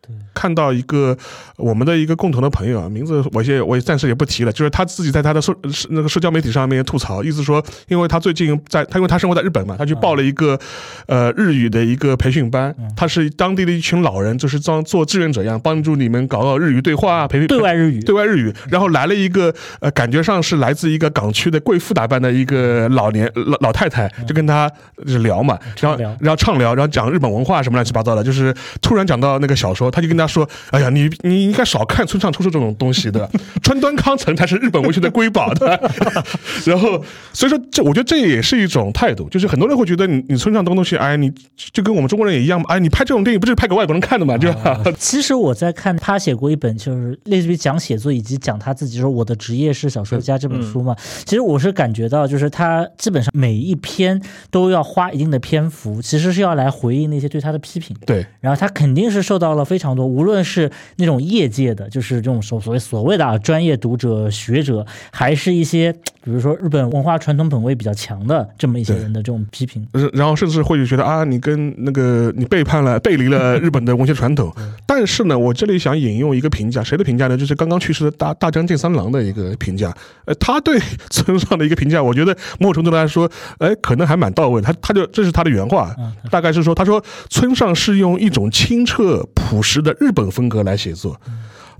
看到一个我们的一个共同的朋友啊，名字我也我也暂时也不提了，就是他自己在他的社那个社交媒体上面吐槽，意思说，因为他最近在他因为他生活在日本嘛，他去报了一个呃日语的一个培训班，他是当地的一群老人，就是当做志愿者一样，帮助你们搞搞日语对话啊，培训对外日语，对外日语。然后来了一个呃，感觉上是来自一个港区的贵妇打扮的一个老年老老太太，就跟他就聊嘛，然后然后畅聊，然后讲日本文化什么乱七八糟的，就是突然讲到那个小说，他就跟他说：“哎呀，你你应该少看村上春树这种东西的，川端康成才是日本文学的瑰宝的。”然后，所以说这我觉得这也是一种态度，就是很多人会觉得你你村上东东西，哎，你就跟我们中国人也一样嘛，哎，你拍这种电影不是拍给外国人看的嘛，对吧？其实我在看他写过一本，就是类似于讲写作以及讲他自己说我的职业是小说家这本书嘛。其实我是感觉到，就是他基本上每一篇都要花一定的篇幅，其实是要来回应那些对他的批评。对，然后他肯定是受到了非常多，无论是那种业界的，就是这种所所谓所谓的啊专业读者学者，还是一些比如说日本文化传统本位比较强的这么一些人的这种批评，然后甚至会觉得啊，你跟那个你背叛了、背离了日本的文学传统。但是呢，我这里想引用一个评价，谁的评价呢？就是刚刚去世的大大江健三郎的一个评价。呃，他对村上的一个评价，我觉得某种程度来说，哎，可能还蛮到位。他他就这是他的原话，大概是说，他说村上是用一种清澈朴实的日本风格来写作。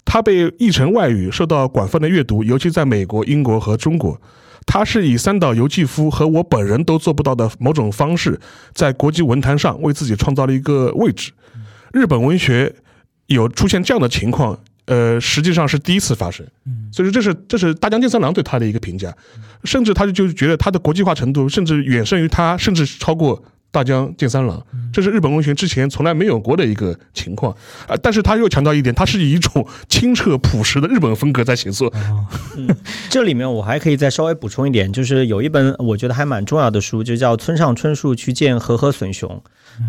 他被译成外语，受到广泛的阅读，尤其在美国、英国和中国。他是以三岛由纪夫和我本人都做不到的某种方式，在国际文坛上为自己创造了一个位置。日本文学有出现这样的情况，呃，实际上是第一次发生。所以说这是这是大江健三郎对他的一个评价，甚至他就就觉得他的国际化程度甚至远胜于他，甚至超过大江健三郎，这是日本文学之前从来没有过的一个情况啊！但是他又强调一点，他是以一种清澈朴实的日本风格在写作。这里面我还可以再稍微补充一点，就是有一本我觉得还蛮重要的书，就叫村上春树去见和和隼雄，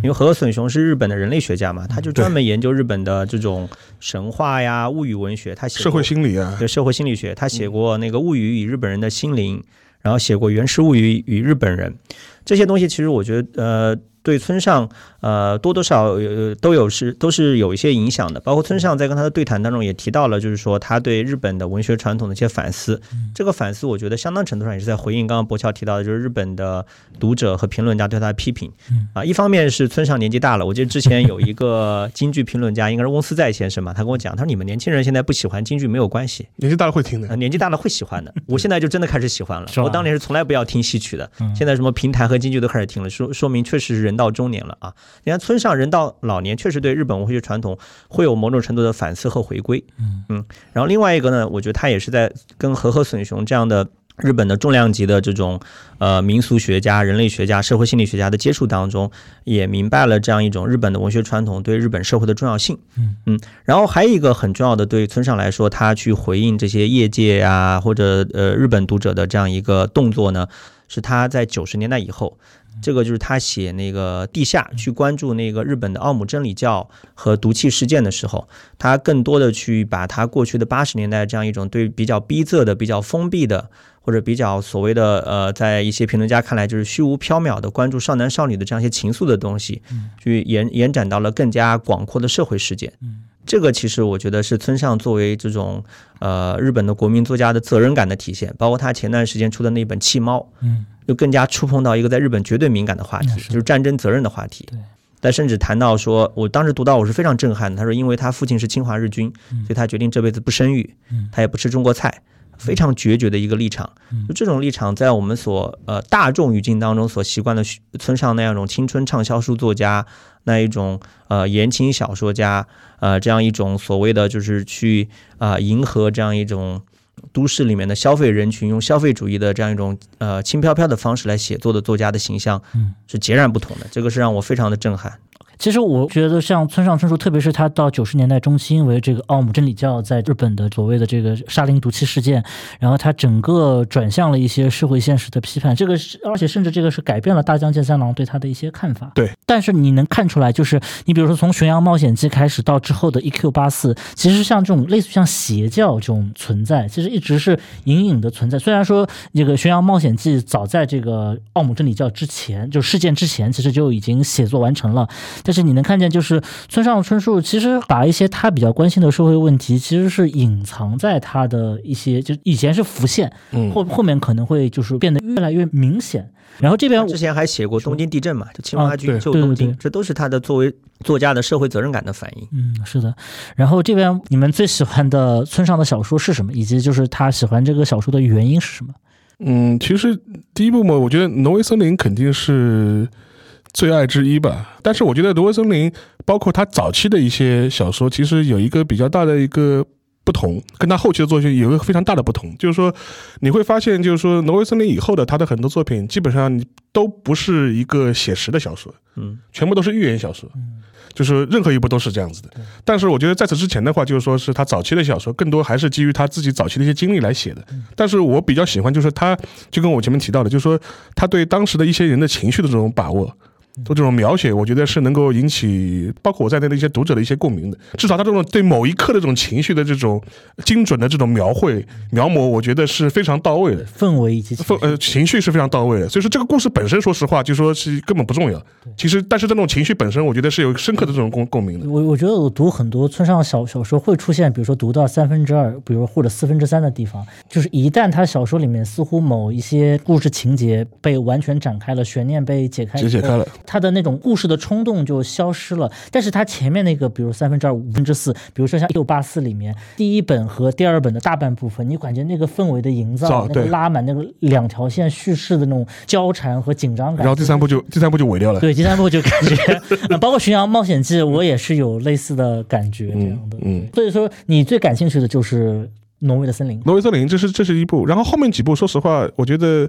因为和和隼雄是日本的人类学家嘛，他就专门研究日本的这种神话呀、物语文学，他写社会心理啊，对社会心理学，他写过那个《物语与日本人的心灵》，然后写过《原始物语与日本人》。这些东西其实我觉得，呃，对村上，呃，多多少呃都有是都是有一些影响的。包括村上在跟他的对谈当中也提到了，就是说他对日本的文学传统的一些反思。这个反思，我觉得相当程度上也是在回应刚刚博乔提到的，就是日本的读者和评论家对他的批评。啊，一方面是村上年纪大了，我记得之前有一个 京剧评论家，应该是翁思在先生嘛，他跟我讲，他说你们年轻人现在不喜欢京剧没有关系，年纪大了会听的，年纪大了会喜欢的。我现在就真的开始喜欢了。我当年是从来不要听戏曲的，现在什么评弹和京剧都开始听了，说说明确实是人到中年了啊。你看村上人到老年，确实对日本文学传统会有某种程度的反思和回归。嗯嗯然后另外一个呢，我觉得他也是在跟和和隼雄这样的。日本的重量级的这种呃民俗学家、人类学家、社会心理学家的接触当中，也明白了这样一种日本的文学传统对日本社会的重要性。嗯嗯，然后还有一个很重要的，对村上来说，他去回应这些业界啊、或者呃日本读者的这样一个动作呢，是他在九十年代以后，这个就是他写那个地下去关注那个日本的奥姆真理教和毒气事件的时候，他更多的去把他过去的八十年代这样一种对比较逼仄的、比较封闭的。或者比较所谓的呃，在一些评论家看来就是虚无缥缈的关注少男少女的这样一些情愫的东西，去延延展到了更加广阔的社会事件。这个其实我觉得是村上作为这种呃日本的国民作家的责任感的体现，包括他前段时间出的那本《弃猫》，嗯，就更加触碰到一个在日本绝对敏感的话题，是就是战争责任的话题。对。但甚至谈到说，我当时读到我是非常震撼的。他说，因为他父亲是侵华日军，所以他决定这辈子不生育，他也不吃中国菜，非常决绝的一个立场。就这种立场，在我们所呃大众语境当中所习惯的村上那样一种青春畅销书作家，那一种呃言情小说家，呃这样一种所谓的就是去啊、迎合这样一种。都市里面的消费人群用消费主义的这样一种呃轻飘飘的方式来写作的作家的形象，嗯，是截然不同的。这个是让我非常的震撼。其实我觉得像村上春树，特别是他到九十年代中期，因为这个奥姆真理教在日本的所谓的这个沙林毒气事件，然后他整个转向了一些社会现实的批判，这个是而且甚至这个是改变了大江健三郎对他的一些看法。对，但是你能看出来，就是你比如说从《巡洋冒险记》开始到之后的 EQ 八四，其实像这种类似于像邪教这种存在，其实一直是隐隐的存在。虽然说这个《巡洋冒险记》早在这个奥姆真理教之前，就事件之前，其实就已经写作完成了。但是你能看见，就是村上春树其实把一些他比较关心的社会问题，其实是隐藏在他的一些，就以前是浮现，嗯后后面可能会就是变得越来越明显。然后这边之前还写过东京地震嘛，就清华军对救东京，对对对这都是他的作为作家的社会责任感的反应。嗯，是的。然后这边你们最喜欢的村上的小说是什么？以及就是他喜欢这个小说的原因是什么？嗯，其实第一部嘛，我觉得《挪威森林》肯定是最爱之一吧。但是我觉得《挪威森林》包括他早期的一些小说，其实有一个比较大的一个不同，跟他后期的作品有一个非常大的不同，就是说你会发现，就是说《挪威森林》以后的他的很多作品，基本上你都不是一个写实的小说，嗯，全部都是寓言小说。就是任何一部都是这样子的，但是我觉得在此之前的话，就是说是他早期的小说，更多还是基于他自己早期的一些经历来写的。但是我比较喜欢，就是他就跟我前面提到的，就是说他对当时的一些人的情绪的这种把握。做这种描写，我觉得是能够引起包括我在内的一些读者的一些共鸣的。至少他这种对某一刻的这种情绪的这种精准的这种描绘描摹，我觉得是非常到位的。氛围以及氛呃情绪是非常到位的，所以说这个故事本身，说实话，就说是根本不重要。其实，但是这种情绪本身，我觉得是有深刻的这种共共鸣的。我我觉得我读很多村上小小说会出现，比如说读到三分之二，比如或者四分之三的地方，就是一旦他小说里面似乎某一些故事情节被完全展开了，悬念被解开，解解开了，他的那种故事的冲动就消失了。但是他前面那个，比如三分之二、五分之四，比如说像一六八四里面第一本和第二本的大半部分，你感觉那个氛围的营造造，那个拉满那个两条线叙事的那种交缠和紧张感，然后第三部就第三部就萎掉了。对，第三部就感觉，呃包括《巡洋冒险记》，我也是有类似的感觉这样的。嗯嗯所以说，你最感兴趣的就是挪威的森林，挪威森林，这是这是一部，然后后面几部，说实话，我觉得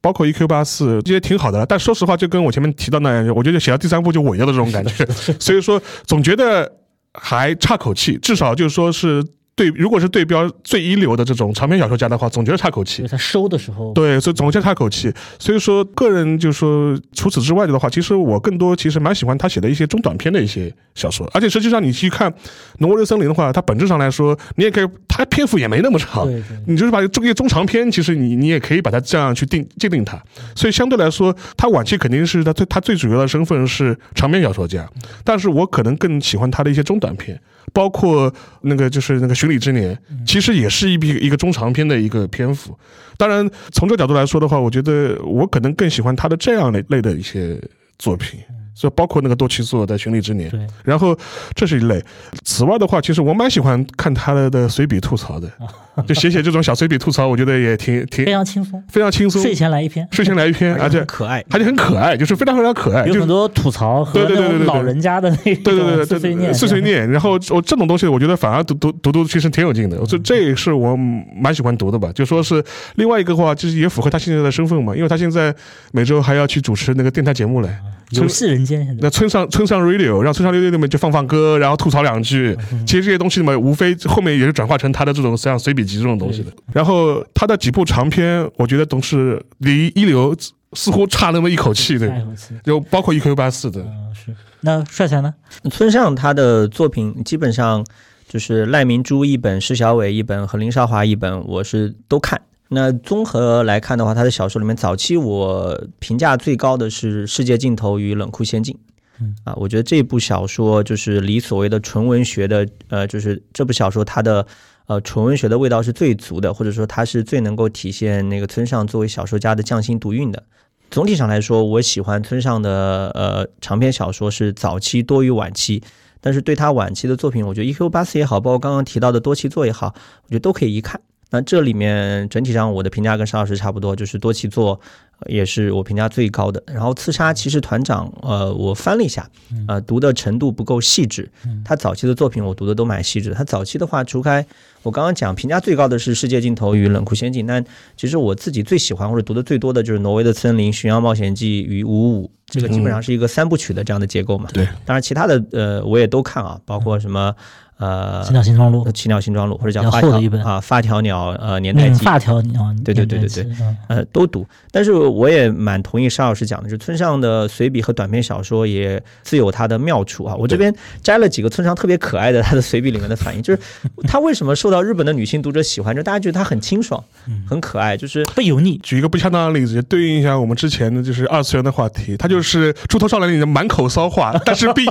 包括一 Q 八四这些挺好的，但说实话，就跟我前面提到那样，我觉得写到第三部就萎了的这种感觉，所以说总觉得还差口气，至少就是说是。对，如果是对标最一流的这种长篇小说家的话，总觉得差口气。他收的时候，对，所以总觉得差口气。所以说，个人就说，除此之外的话，其实我更多其实蛮喜欢他写的一些中短篇的一些小说。而且实际上，你去看《挪威的森林》的话，它本质上来说，你也可以，它篇幅也没那么长。你就是把这个中长篇，其实你你也可以把它这样去定界定它。所以相对来说，他晚期肯定是他最他最主要的身份是长篇小说家，但是我可能更喜欢他的一些中短篇。包括那个就是那个《巡礼之年》，其实也是一笔一个中长篇的一个篇幅。当然，从这个角度来说的话，我觉得我可能更喜欢他的这样类类的一些作品。所以包括那个多奇作的《寻礼之年》，然后这是一类。此外的话，其实我蛮喜欢看他的的随笔吐槽的，就写写这种小随笔吐槽，我觉得也挺挺非常轻松，非常轻松。睡前来一篇，睡前来一篇，而且可爱，而且很可爱，就是非常非常可爱，有很多吐槽和老人家的那对对对碎碎念，碎碎念。然后我这种东西，我觉得反而读读读读其实挺有劲的。这这也是我蛮喜欢读的吧。就说是另外一个话，就是也符合他现在的身份嘛，因为他现在每周还要去主持那个电台节目嘞。游戏人间，那村上村上 radio，让村上 radio 里面就放放歌，然后吐槽两句。其实这些东西嘛，无非后面也是转化成他的这种像随笔集这种东西的。然后他的几部长篇，我觉得都是离一流似乎差那么一口气的，就包括 EQ 八四的。是那帅才呢？村上他的作品基本上就是赖明珠一本，施小伟一本和林少华一本，我是都看。那综合来看的话，他的小说里面，早期我评价最高的是《世界尽头与冷酷仙境》。嗯啊，我觉得这部小说就是离所谓的纯文学的，呃，就是这部小说它的呃纯文学的味道是最足的，或者说它是最能够体现那个村上作为小说家的匠心独运的。总体上来说，我喜欢村上的呃长篇小说是早期多于晚期，但是对他晚期的作品，我觉得《E.Q. 八四》也好，包括刚刚提到的多奇作也好，我觉得都可以一看。那这里面整体上我的评价跟邵老师差不多，就是多奇作也是我评价最高的。然后刺杀骑士团长，呃，我翻了一下，呃，读的程度不够细致。他早期的作品我读的都蛮细致。他早期的话，除开我刚刚讲评价最高的是《世界尽头与冷酷仙境》，但其实我自己最喜欢或者读的最多的就是《挪威的森林》《巡洋冒险记》与《五五》，这个基本上是一个三部曲的这样的结构嘛。对，当然其他的呃我也都看啊，包括什么。呃，奇鸟新庄录，奇鸟新庄录，或者叫发条啊，发条鸟呃年代记，发条鸟，对对对对对，呃都读。但是我也蛮同意沙老师讲的，就是村上的随笔和短篇小说也自有它的妙处啊。我这边摘了几个村上特别可爱的他的随笔里面的反应，就是 他为什么受到日本的女性读者喜欢，就大家觉得他很清爽，很可爱，就是不油腻。举一个不恰当的例子，对应一下我们之前的就是二次元的话题，他就是猪头少年里的满口骚话，但是必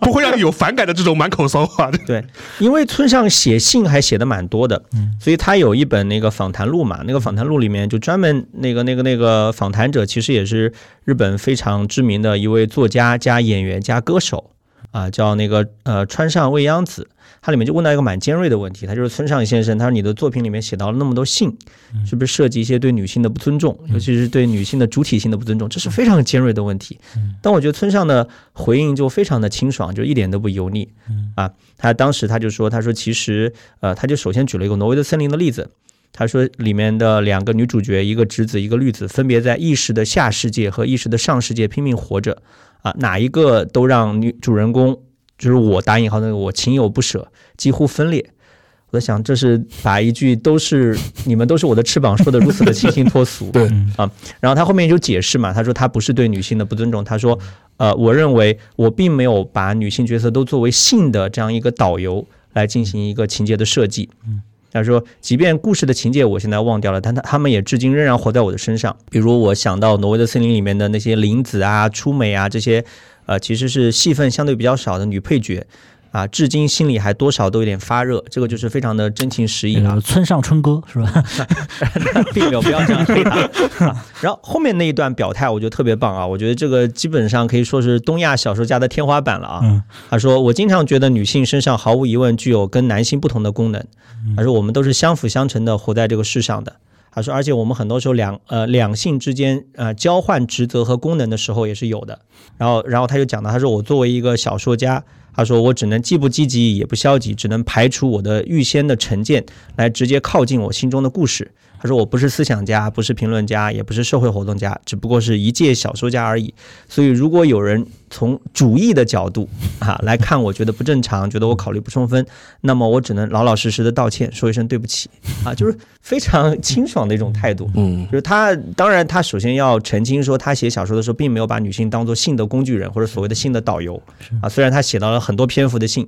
不会让你有反感的这种满口骚话。对。因为村上写信还写的蛮多的，所以他有一本那个访谈录嘛，那个访谈录里面就专门那个那个那个访谈者其实也是日本非常知名的一位作家加演员加歌手啊，叫那个呃川上未央子。它里面就问到一个蛮尖锐的问题，他就是村上先生，他说你的作品里面写到了那么多性，是不是涉及一些对女性的不尊重，尤其是对女性的主体性的不尊重？这是非常尖锐的问题。但我觉得村上的回应就非常的清爽，就一点都不油腻。啊，他当时他就说，他说其实呃，他就首先举了一个挪威的森林的例子，他说里面的两个女主角，一个直子，一个绿子，分别在意识的下世界和意识的上世界拼命活着，啊，哪一个都让女主人公。就是我打引号那个我情有不舍，几乎分裂。我在想，这是把一句都是你们都是我的翅膀说的如此的清新脱俗。对啊，然后他后面就解释嘛，他说他不是对女性的不尊重，他说呃，我认为我并没有把女性角色都作为性的这样一个导游来进行一个情节的设计。嗯，他说即便故事的情节我现在忘掉了，但他他们也至今仍然活在我的身上。比如我想到挪威的森林里面的那些林子啊、出美啊这些。呃，其实是戏份相对比较少的女配角，啊，至今心里还多少都有点发热，这个就是非常的真情实意了。村上春哥是吧？并没有，不要这样黑他。然后后面那一段表态，我觉得特别棒啊！我觉得这个基本上可以说是东亚小说家的天花板了啊。他说：“我经常觉得女性身上毫无疑问具有跟男性不同的功能。他说我们都是相辅相成的活在这个世上的。”他说，而且我们很多时候两呃两性之间呃交换职责和功能的时候也是有的。然后然后他就讲到，他说我作为一个小说家，他说我只能既不积极也不消极，只能排除我的预先的成见，来直接靠近我心中的故事。他说我不是思想家，不是评论家，也不是社会活动家，只不过是一介小说家而已。所以如果有人从主义的角度啊来看，我觉得不正常，觉得我考虑不充分，那么我只能老老实实的道歉，说一声对不起啊，就是非常清爽的一种态度。嗯，就是他，当然他首先要澄清说，他写小说的时候并没有把女性当做性的工具人或者所谓的性的导游啊。虽然他写到了很多篇幅的性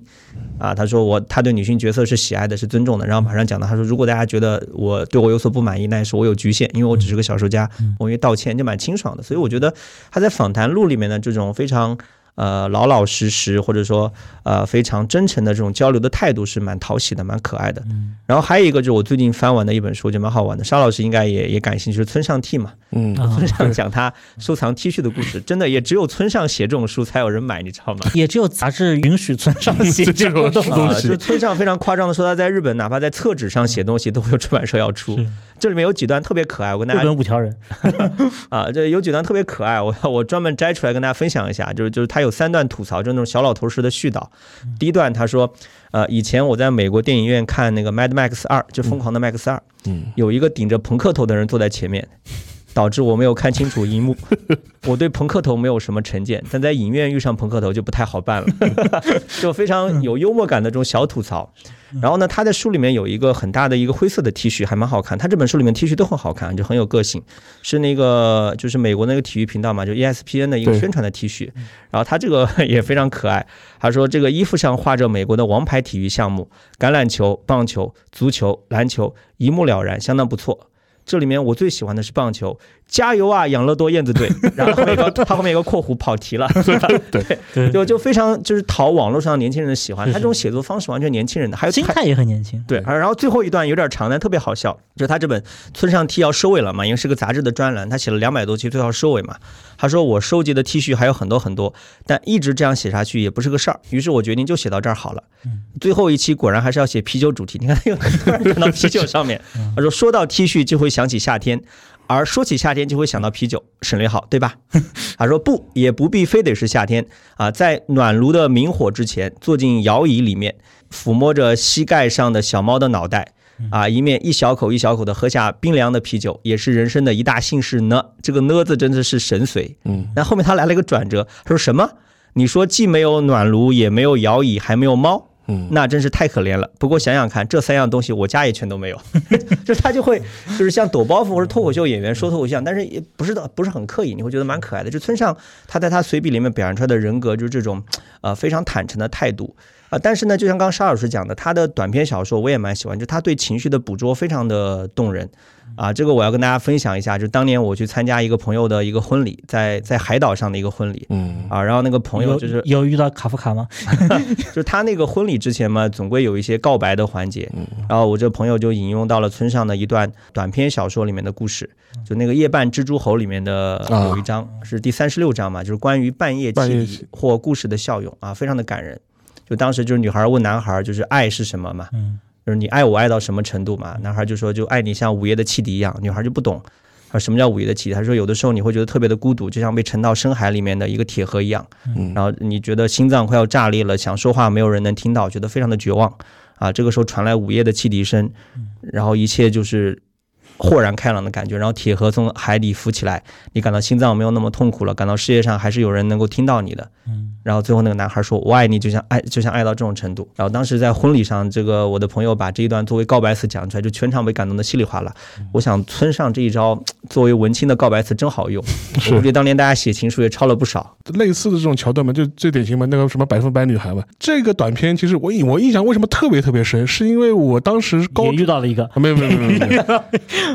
啊，他说我他对女性角色是喜爱的，是尊重的。然后马上讲到，他说如果大家觉得我对我有所不满意，那也是我有局限，因为我只是个小说家，我愿意道歉，就蛮清爽的。所以我觉得他在访谈录里面的这种非常。呃，老老实实或者说呃非常真诚的这种交流的态度是蛮讨喜的，蛮可爱的。然后还有一个就是我最近翻完的一本书，就蛮好玩的。沙老师应该也也感兴趣，就是村上 T 嘛。嗯，村上讲他收藏 T 恤的故事，真的也只有村上写这种书才有人买，你知道吗？也只有杂志允许村上写 这种东啊，西。就村上非常夸张的说，他在日本哪怕在厕纸上写东西，都会有出版社要出。这里面有几段特别可爱，我跟大家日本五条人啊，这有几段特别可爱，我我专门摘出来跟大家分享一下，就是就是他有三段吐槽，就那种小老头式的絮叨。第一段他说，呃，以前我在美国电影院看那个《Mad Max 二》，就《疯狂的麦克斯二》，嗯，有一个顶着朋克头的人坐在前面。导致我没有看清楚荧幕。我对朋克头没有什么成见，但在影院遇上朋克头就不太好办了，就非常有幽默感的这种小吐槽。然后呢，他在书里面有一个很大的一个灰色的 T 恤，还蛮好看。他这本书里面 T 恤都很好看，就很有个性，是那个就是美国那个体育频道嘛，就 ESPN 的一个宣传的 T 恤。然后他这个 也非常可爱，他说这个衣服上画着美国的王牌体育项目，橄榄球、棒球、足球、篮球，一目了然，相当不错。这里面我最喜欢的是棒球，加油啊，养乐多燕子队！然后后面一个他后面有个括弧跑题了，对就就非常就是讨网络上年轻人的喜欢，他这种写作方式完全年轻人的，还有还心态也很年轻。对，然后最后一段有点长，但特别好笑，就是他这本村上 T 要收尾了嘛，因为是个杂志的专栏，他写了两百多期，最后要收尾嘛。他说我收集的 T 恤还有很多很多，但一直这样写下去也不是个事儿，于是我决定就写到这儿好了。最后一期果然还是要写啤酒主题，你看他又突然讲到啤酒上面，他说说到 T 恤就会想起夏天。而说起夏天就会想到啤酒，省略号对吧？他说不，也不必非得是夏天啊，在暖炉的明火之前，坐进摇椅里面，抚摸着膝盖上的小猫的脑袋，啊，一面一小口一小口的喝下冰凉的啤酒，也是人生的一大幸事呢。这个呢字真的是神髓。嗯，那后面他来了一个转折，他说什么？你说既没有暖炉，也没有摇椅，还没有猫？嗯，那真是太可怜了。不过想想看，这三样东西我家也全都没有，就他就会就是像抖包袱或者脱口秀演员说脱口秀，但是也不是的，不是很刻意，你会觉得蛮可爱的。就村上他在他随笔里面表现出来的人格，就是这种呃非常坦诚的态度啊、但是呢，就像刚刚沙老师讲的，他的短篇小说我也蛮喜欢，就他对情绪的捕捉非常的动人。啊，这个我要跟大家分享一下，就当年我去参加一个朋友的一个婚礼，在在海岛上的一个婚礼嗯啊，然后那个朋友就是有遇到卡夫卡吗？就是他那个婚礼之前嘛，总归有一些告白的环节。然后我这朋友就引用到了村上的一段短篇小说里面的故事，就那个《夜半蜘蛛猴》里面的啊有一章、是第三十六章嘛，就是关于半夜半夜泣离或故事的效用啊，非常的感人。就当时就是女孩问男孩，就是爱是什么嘛，嗯，就是你爱我爱到什么程度嘛？男孩就说就爱你像午夜的汽笛一样，女孩就不懂。啊，什么叫午夜的汽笛？他说有的时候你会觉得特别的孤独，就像被沉到深海里面的一个铁盒一样。嗯然后你觉得心脏快要炸裂了，想说话没有人能听到，觉得非常的绝望。啊，这个时候传来午夜的汽笛声，然后一切就是豁然开朗的感觉。然后铁盒从海底浮起来，你感到心脏没有那么痛苦了，感到世界上还是有人能够听到你的。嗯然后最后那个男孩说：“我爱你，就像爱，就像爱到这种程度。”然后当时在婚礼上，这个我的朋友把这一段作为告白词讲出来，就全场被感动的稀里哗啦。我想村上这一招作为文青的告白词真好用，我估计当年大家写情书也抄了不少。类似的这种桥段嘛，就最典型嘛，那个什么百分百女孩嘛，这个短片其实我印我印象为什么特别特别深，是因为我当时高也遇到了一个啊没有没有没有没有没有，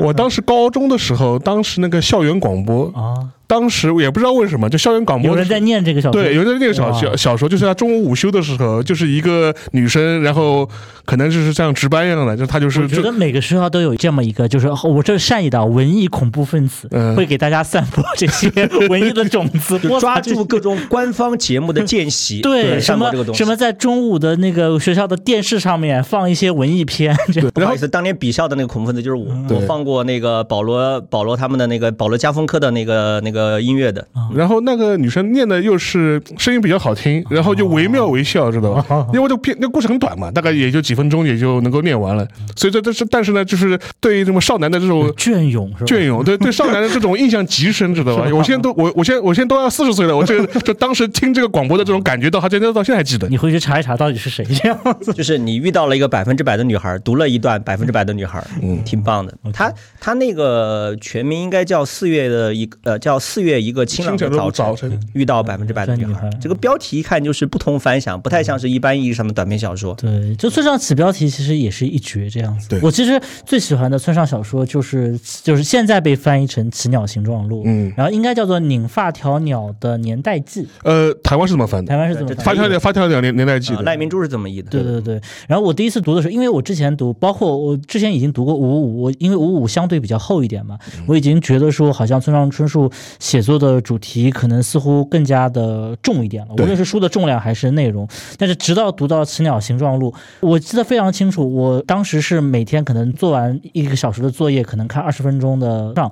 我当时高中的时候，当时那个校园广播，啊，当时也不知道为什么，就校园广播有人在念这个小说，对，有的那个小小小说，就是他中午午休的时候，就是一个女生，然后可能就是像值班一样的，就她就是我觉得每个学校都有这么一个，就是哦我这是善意的文艺恐怖分子，嗯。会给大家散播这些文艺的种子，抓住各种官方节目的间隙，对什么什么在中午的那个学校的电视上面放一些文艺片，这不好意思，当年比校的那个恐怖分子就是我，我放过那个保罗保罗他们的那个保罗加风科的那个那个音乐的。然后那个女生念的又是声音比较好听，然后就惟妙惟肖，知道吧？因为这片那故事很短嘛，大概也就几分钟，也就能够念完了。所以这这是，但是呢，就是对于这么少男的这种隽永是吧？隽永，对对少男的这种印象极深，知道吧？我现在都我我现在我现在都要四十岁了，我这个 就当时听这个广播的这种感觉，到他现在到现在还记得。你回去查一查到底是谁这样子。就是你遇到了一个百分之百的女孩，读了一段百分之百的女孩，嗯，挺棒的。他他那个全名应该叫四月的一个呃，叫四月一个清朗的早晨，遇到百分之百的女孩。这个标题一看就是不同凡响，不太像是一般意义上的短篇小说。对，就村上起标题其实也是一绝这样子。对，我其实最喜欢的村上小说就是就是现在被翻译成《奇鸟形状录》，嗯，然后应该叫做《拧发条鸟的年代记》。呃，台湾是怎么翻的？台湾是怎么发条鸟发条鸟年年代记？赖明珠是怎么译的？对对对。然后我第一次读的时候，因为我之前读，包括我之前已经读过五五五，我因为五五五相对比较厚一点嘛，我已经觉得说好像村上春树写作的主题可能似乎更加的重一点了，无论是书的重量还是内容。但是直到读到《雌鸟形状录》，我记得非常清楚，我当时是每天可能做完一个小时的作业，可能看二十分钟的上，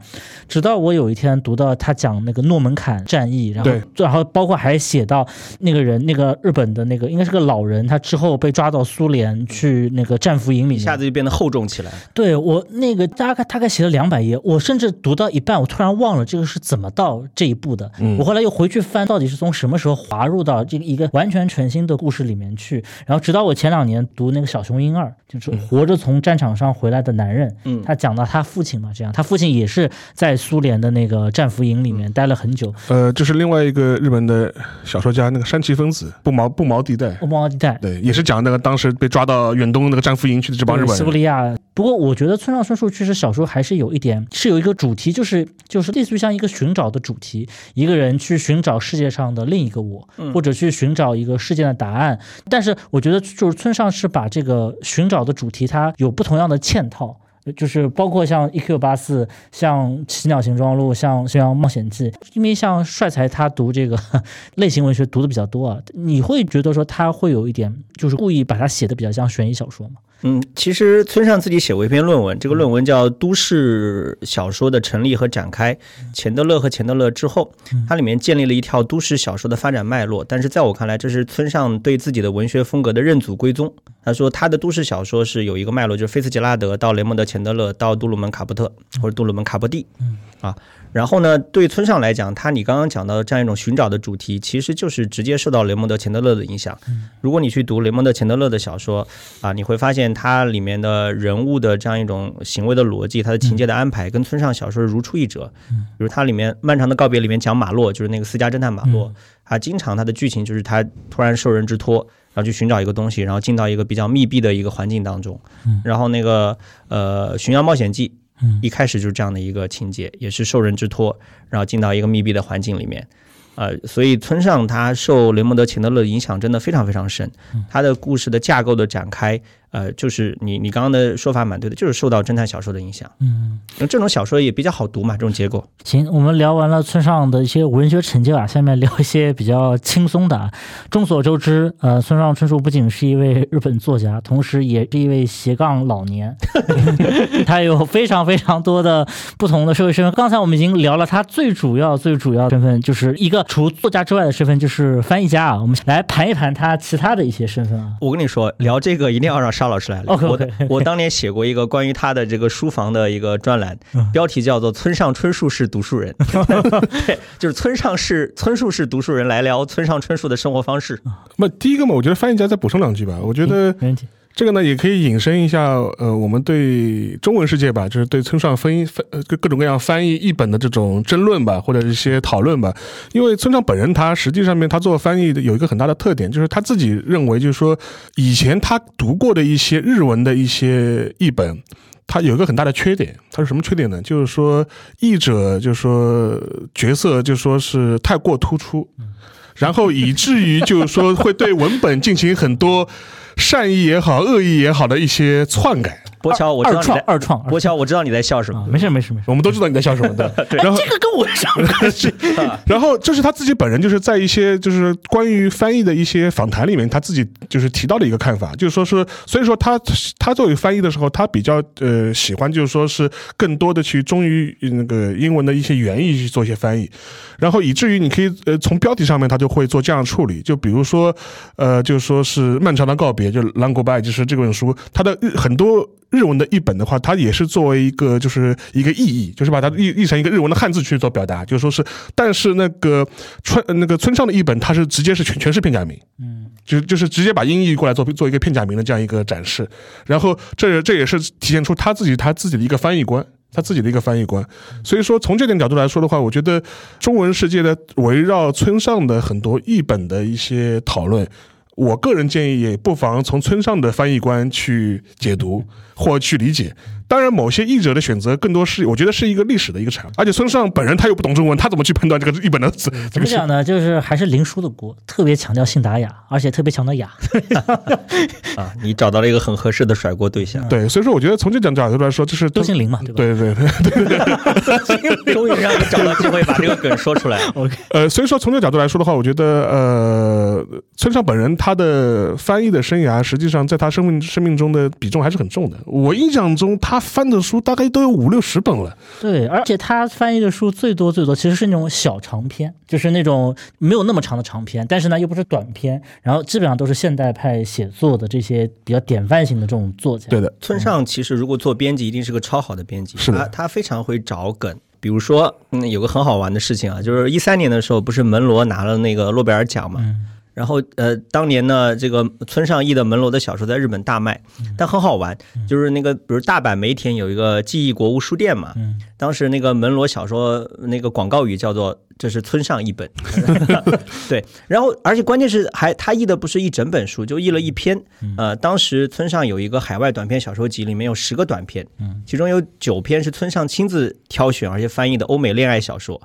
直到我有一天读到他讲那个诺门坎战役，然后然后包括还写到那个人，那个日本的那个应该是个老人，他之后被抓到苏联去那个战俘营里面，一下子就变得厚重起来。对我那个大概大概写了两百页，我甚至读到一半，我突然忘了这个是怎么到这一步的。我后来又回去翻，到底是从什么时候滑入到这个一个完全全新的故事里面去？然后直到我前两年读那个《小熊婴儿》，就是活着从战场上回来的男人，嗯，他讲到他父亲嘛，这样他父亲也是在苏联的那个战俘营里面待了很久。呃，就是另外一个日本的小说家，那个山崎丰子，不毛不毛地带，不毛地带，对，也是讲那个当时被抓到远东那个战俘营去的这帮日本人。西伯利亚。不过我觉得村上春树确实小说还是有一点是有一个主题，就是就是类似于像一个寻找的主题，一个人去寻找世界上的另一个我，或者去寻找一个事件的答案。但是我觉得就是村上是把这个寻找的主题，它有不同样的嵌套。就是包括像《E Q 八四》、像《奇鸟行状录》、像《像冒险记》，因为像帅才他读这个 类型文学读的比较多啊，你会觉得说他会有一点就是故意把它写的比较像悬疑小说吗？嗯，其实村上自己写过一篇论文，这个论文叫《都市小说的成立和展开》，钱德勒和钱德勒之后，它里面建立了一条都市小说的发展脉络。但是在我看来，这是村上对自己的文学风格的认祖归宗。他说他的都市小说是有一个脉络，就是菲茨杰拉德到雷蒙德钱德勒到杜鲁门卡波特或者杜鲁门卡波蒂，嗯啊，然后呢，对村上来讲，他你刚刚讲到的这样一种寻找的主题，其实就是直接受到雷蒙德钱德勒的影响。如果你去读雷蒙德钱德勒的小说啊，你会发现它里面的人物的这样一种行为的逻辑，它的情节的安排跟村上小说如出一辙。比如它里面《漫长的告别》里面讲马洛，就是那个私家侦探马洛，他经常他的剧情就是他突然受人之托。然后去寻找一个东西，然后进到一个比较密闭的一个环境当中。然后那个呃《寻羊冒险记》，一开始就是这样的一个情节，也是受人之托，然后进到一个密闭的环境里面。呃，所以村上他受雷蒙德·钱德勒的影响真的非常非常深，他的故事的架构的展开。呃，就是你你刚刚的说法蛮对的，就是受到侦探小说的影响。嗯，那这种小说也比较好读嘛，这种结构。行，我们聊完了村上的一些文学成就啊，下面聊一些比较轻松的。众所周知，呃，村上春树不仅是一位日本作家，同时也是一位斜杠老年。他有非常非常多的不同的社会身份。刚才我们已经聊了他最主要最主要身份，就是一个除作家之外的身份，就是翻译家啊。我们来盘一盘他其他的一些身份啊。我跟你说，聊这个一定要让沙。老师来了，我我当年写过一个关于他的这个书房的一个专栏，标题叫做《村上春树是读书人》，对，就是村上是村树是读书人来聊村上春树的生活方式。那第一个嘛，我觉得翻译家再补充两句吧，我觉得没问题。这个呢，也可以引申一下，呃，我们对中文世界吧，就是对村上翻译翻各各种各样翻译译本的这种争论吧，或者一些讨论吧。因为村上本人他实际上面他做翻译的有一个很大的特点，就是他自己认为，就是说以前他读过的一些日文的一些译本，他有一个很大的缺点。他是什么缺点呢？就是说译者就是说角色就说是太过突出，然后以至于就是说会对文本进行很多。善意也好，恶意也好的一些篡改。博乔，我知道二创你在二创，博乔，我知道你在笑什么啊，。没事没事没事。我们都知道你在笑什么的。然后这个跟我有什么关系？然后这是他自己本人就是在一些就是关于翻译的一些访谈里面，他自己就是提到的一个看法，就是说是，所以说他他作为翻译的时候，他比较呃喜欢就是说是更多的去忠于那个英文的一些原意去做一些翻译，然后以至于你可以呃从标题上面他就会做这样处理，就比如说呃就是说是漫长的告别，就是 Long Goodbye，就是这本书它的很多。日文的译本的话，它也是作为一个就是一个意义，就是把它译译成一个日文的汉字去做表达，就说是，但是那个村那个村上的译本，它是直接是全全是片假名，嗯，就就是直接把音译过来做做一个片假名的这样一个展示，然后这这也是体现出他自己他自己的一个翻译观。他自己的一个翻译观，所以说从这点角度来说的话，我觉得中文世界的围绕村上的很多译本的一些讨论，我个人建议也不妨从村上的翻译官去解读或去理解。当然，某些译者的选择更多是，我觉得是一个历史的一个产物。而且村上本人他又不懂中文，他怎么去判断这个译本的字？这个是怎么讲呢？就是还是林叔的锅，特别强调信达雅，而且特别强调雅。啊，你找到了一个很合适的甩锅对象，对，所以说我觉得从这种角度来说，就是都姓林嘛，对吧？对对对，终于让你找到机会把这个梗说出来。OK，呃，所以说从这个角度来说的话，我觉得呃，村上本人他的翻译的生涯，实际上在他生命生命中的比重还是很重的。我印象中，他翻的书大概都有五六十本了。对，而且他翻译的书最多最多其实是那种小长篇，就是那种没有那么长的长篇，但是呢又不是短篇，然后基本上都是现代派写作的这些比较典范型的这种作家。对的，村上其实如果做编辑，一定是个超好的编辑，是的他他非常会找梗。比如说，嗯，有个很好玩的事情啊，就是一三年的时候，不是门罗拿了那个诺贝尔奖嘛？嗯然后呃，当年呢，这个村上译的门罗的小说在日本大卖，但很好玩，就是那个比如大阪梅田有一个记忆国物书店嘛，嗯。当时那个门罗小说那个广告语叫做“这是村上一本 ”，对，然后而且关键是还他译的不是一整本书，就译了一篇。呃，当时村上有一个海外短篇小说集，里面有十个短篇，其中有九篇是村上亲自挑选而且翻译的欧美恋爱小说。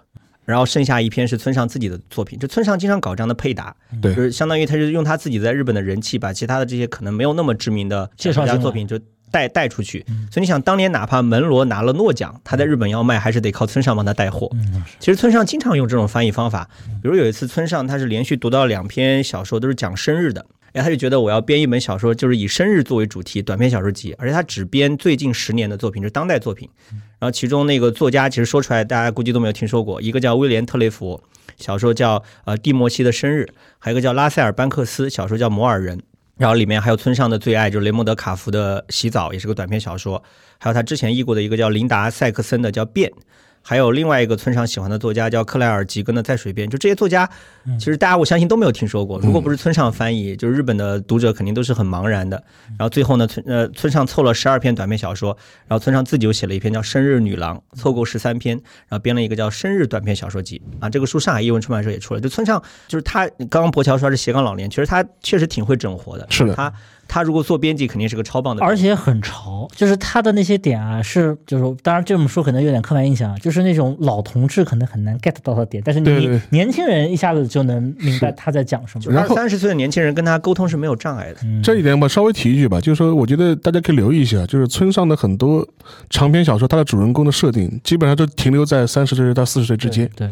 然后剩下一篇是村上自己的作品，就村上经常搞这样的配搭，对。就是相当于他是用他自己在日本的人气，把其他的这些可能没有那么知名的介绍家作品就带带出去。所以你想，当年哪怕门罗拿了诺奖，他在日本要卖，还是得靠村上帮他带货。嗯，其实村上经常用这种翻译方法，比如有一次村上他是连续读到两篇小说都是讲生日的，哎，他就觉得我要编一本小说，就是以生日作为主题，短篇小说集，而且他只编最近十年的作品，就是当代作品。然后其中那个作家其实说出来，大家估计都没有听说过，一个叫威廉特雷弗，小说叫呃蒂莫西的生日，还有一个叫拉塞尔班克斯，小说叫摩尔人。然后里面还有村上的最爱，就是雷蒙德卡夫的《洗澡》，也是个短篇小说。还有他之前译过的一个叫琳达塞克森的叫《变》，还有另外一个村上喜欢的作家叫克莱尔吉根的《在水边》。就这些作家，其实大家我相信都没有听说过。如果不是村上翻译，就是日本的读者肯定都是很茫然的。然后最后呢，村呃村上凑了十二篇短篇小说，然后村上自己又写了一篇叫《生日女郎》，凑够十三篇，然后编了一个叫《生日短篇小说集》啊。这个书上海译文出版社也出了。就村上，就是他刚刚博乔说他是斜杠老年，其实他确实挺会整活的。是的他他如果做编辑，肯定是个超棒的。而且很潮，就是他的那些点啊，是就是当然这么说可能有点刻板印象，啊就是那种老同志可能很难 get 到的点，但是你对对对年轻人一下子就能明白他在讲什么。然后三十岁的年轻人跟他沟通是没有障碍的。嗯这一点我稍微提一句吧，就是说，我觉得大家可以留意一下，就是村上的很多长篇小说，它的主人公的设定基本上都停留在三十岁到四十岁之间，对，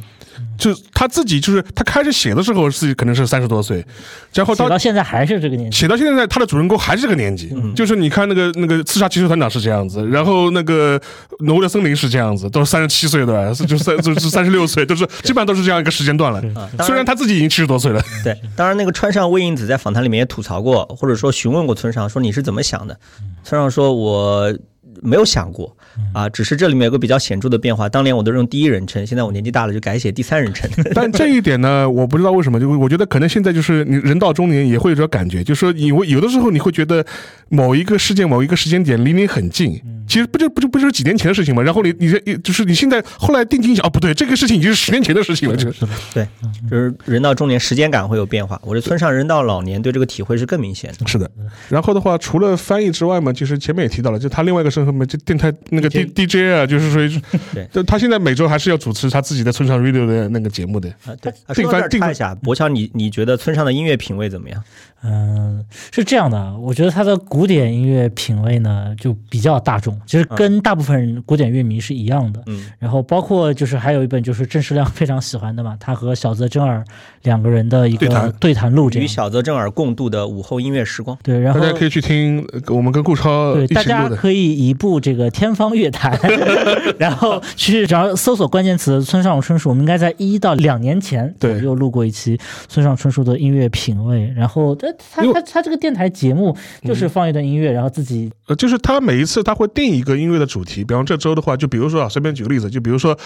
就他自己就是他开始写的时候自己可能是三十多岁，然后写到到现在还是这个年纪。写到现在，他的主人公还是这个年纪，就是你看那个那个刺杀骑士团长是这样子，然后那个挪威的森林是这样子，都是三十七岁的，是就三就是三十六岁，都是基本上都是这样一个时间段了。虽然他自己已经七十多岁了，对，当然那个川上未映子在访谈里面也吐槽过，或者说询问过村上，说你是怎么想的？村上说我没有想过啊，只是这里面有个比较显著的变化，当年我都是用第一人称，现在我年纪大了就改写第三人称。但这一点呢，我不知道为什么，就我觉得可能现在就是你人到中年也会有这种感觉，就是说你会有的时候你会觉得某一个事件、某一个时间点离你很近，其实不就不就不就是几年前的事情吗？然后你你这就是你现在后来定睛一想，哦不对，这个事情已经是十年前的事情了，就是 对，就是人到中年时间感会有变化。我这村上人到老年对这个体会是更明显的。是的。然后的话，除了翻译之外嘛，就是前面也提到了，就他另外一个身份嘛，就电台那那个 D D J 啊，就是属于对，他现在每周还是要主持他自己的村上 Radio 的那个节目的。啊，对，说到这儿插一下，博强，你你觉得村上的音乐品味怎么样？嗯，是这样的，我觉得他的古典音乐品味呢就比较大众，其实跟大部分古典乐迷是一样的。嗯，然后包括就是还有一本就是郑世亮非常喜欢的嘛，他和小泽征尔两个人的一个对谈。录，与小泽征尔共度的午后音乐时光。对，然后大家可以去听我们跟顾超对，大家可以一部这个天方乐坛，然后去只要搜索关键词村上春树，我们应该在一到两年前左右录过一期村上春树的音乐品味，然后。他他他这个电台节目就是放一段音乐，然后自己呃，就是他每一次他会定一个音乐的主题，比方这周的话，就比如说啊，随便举个例子，就比如说。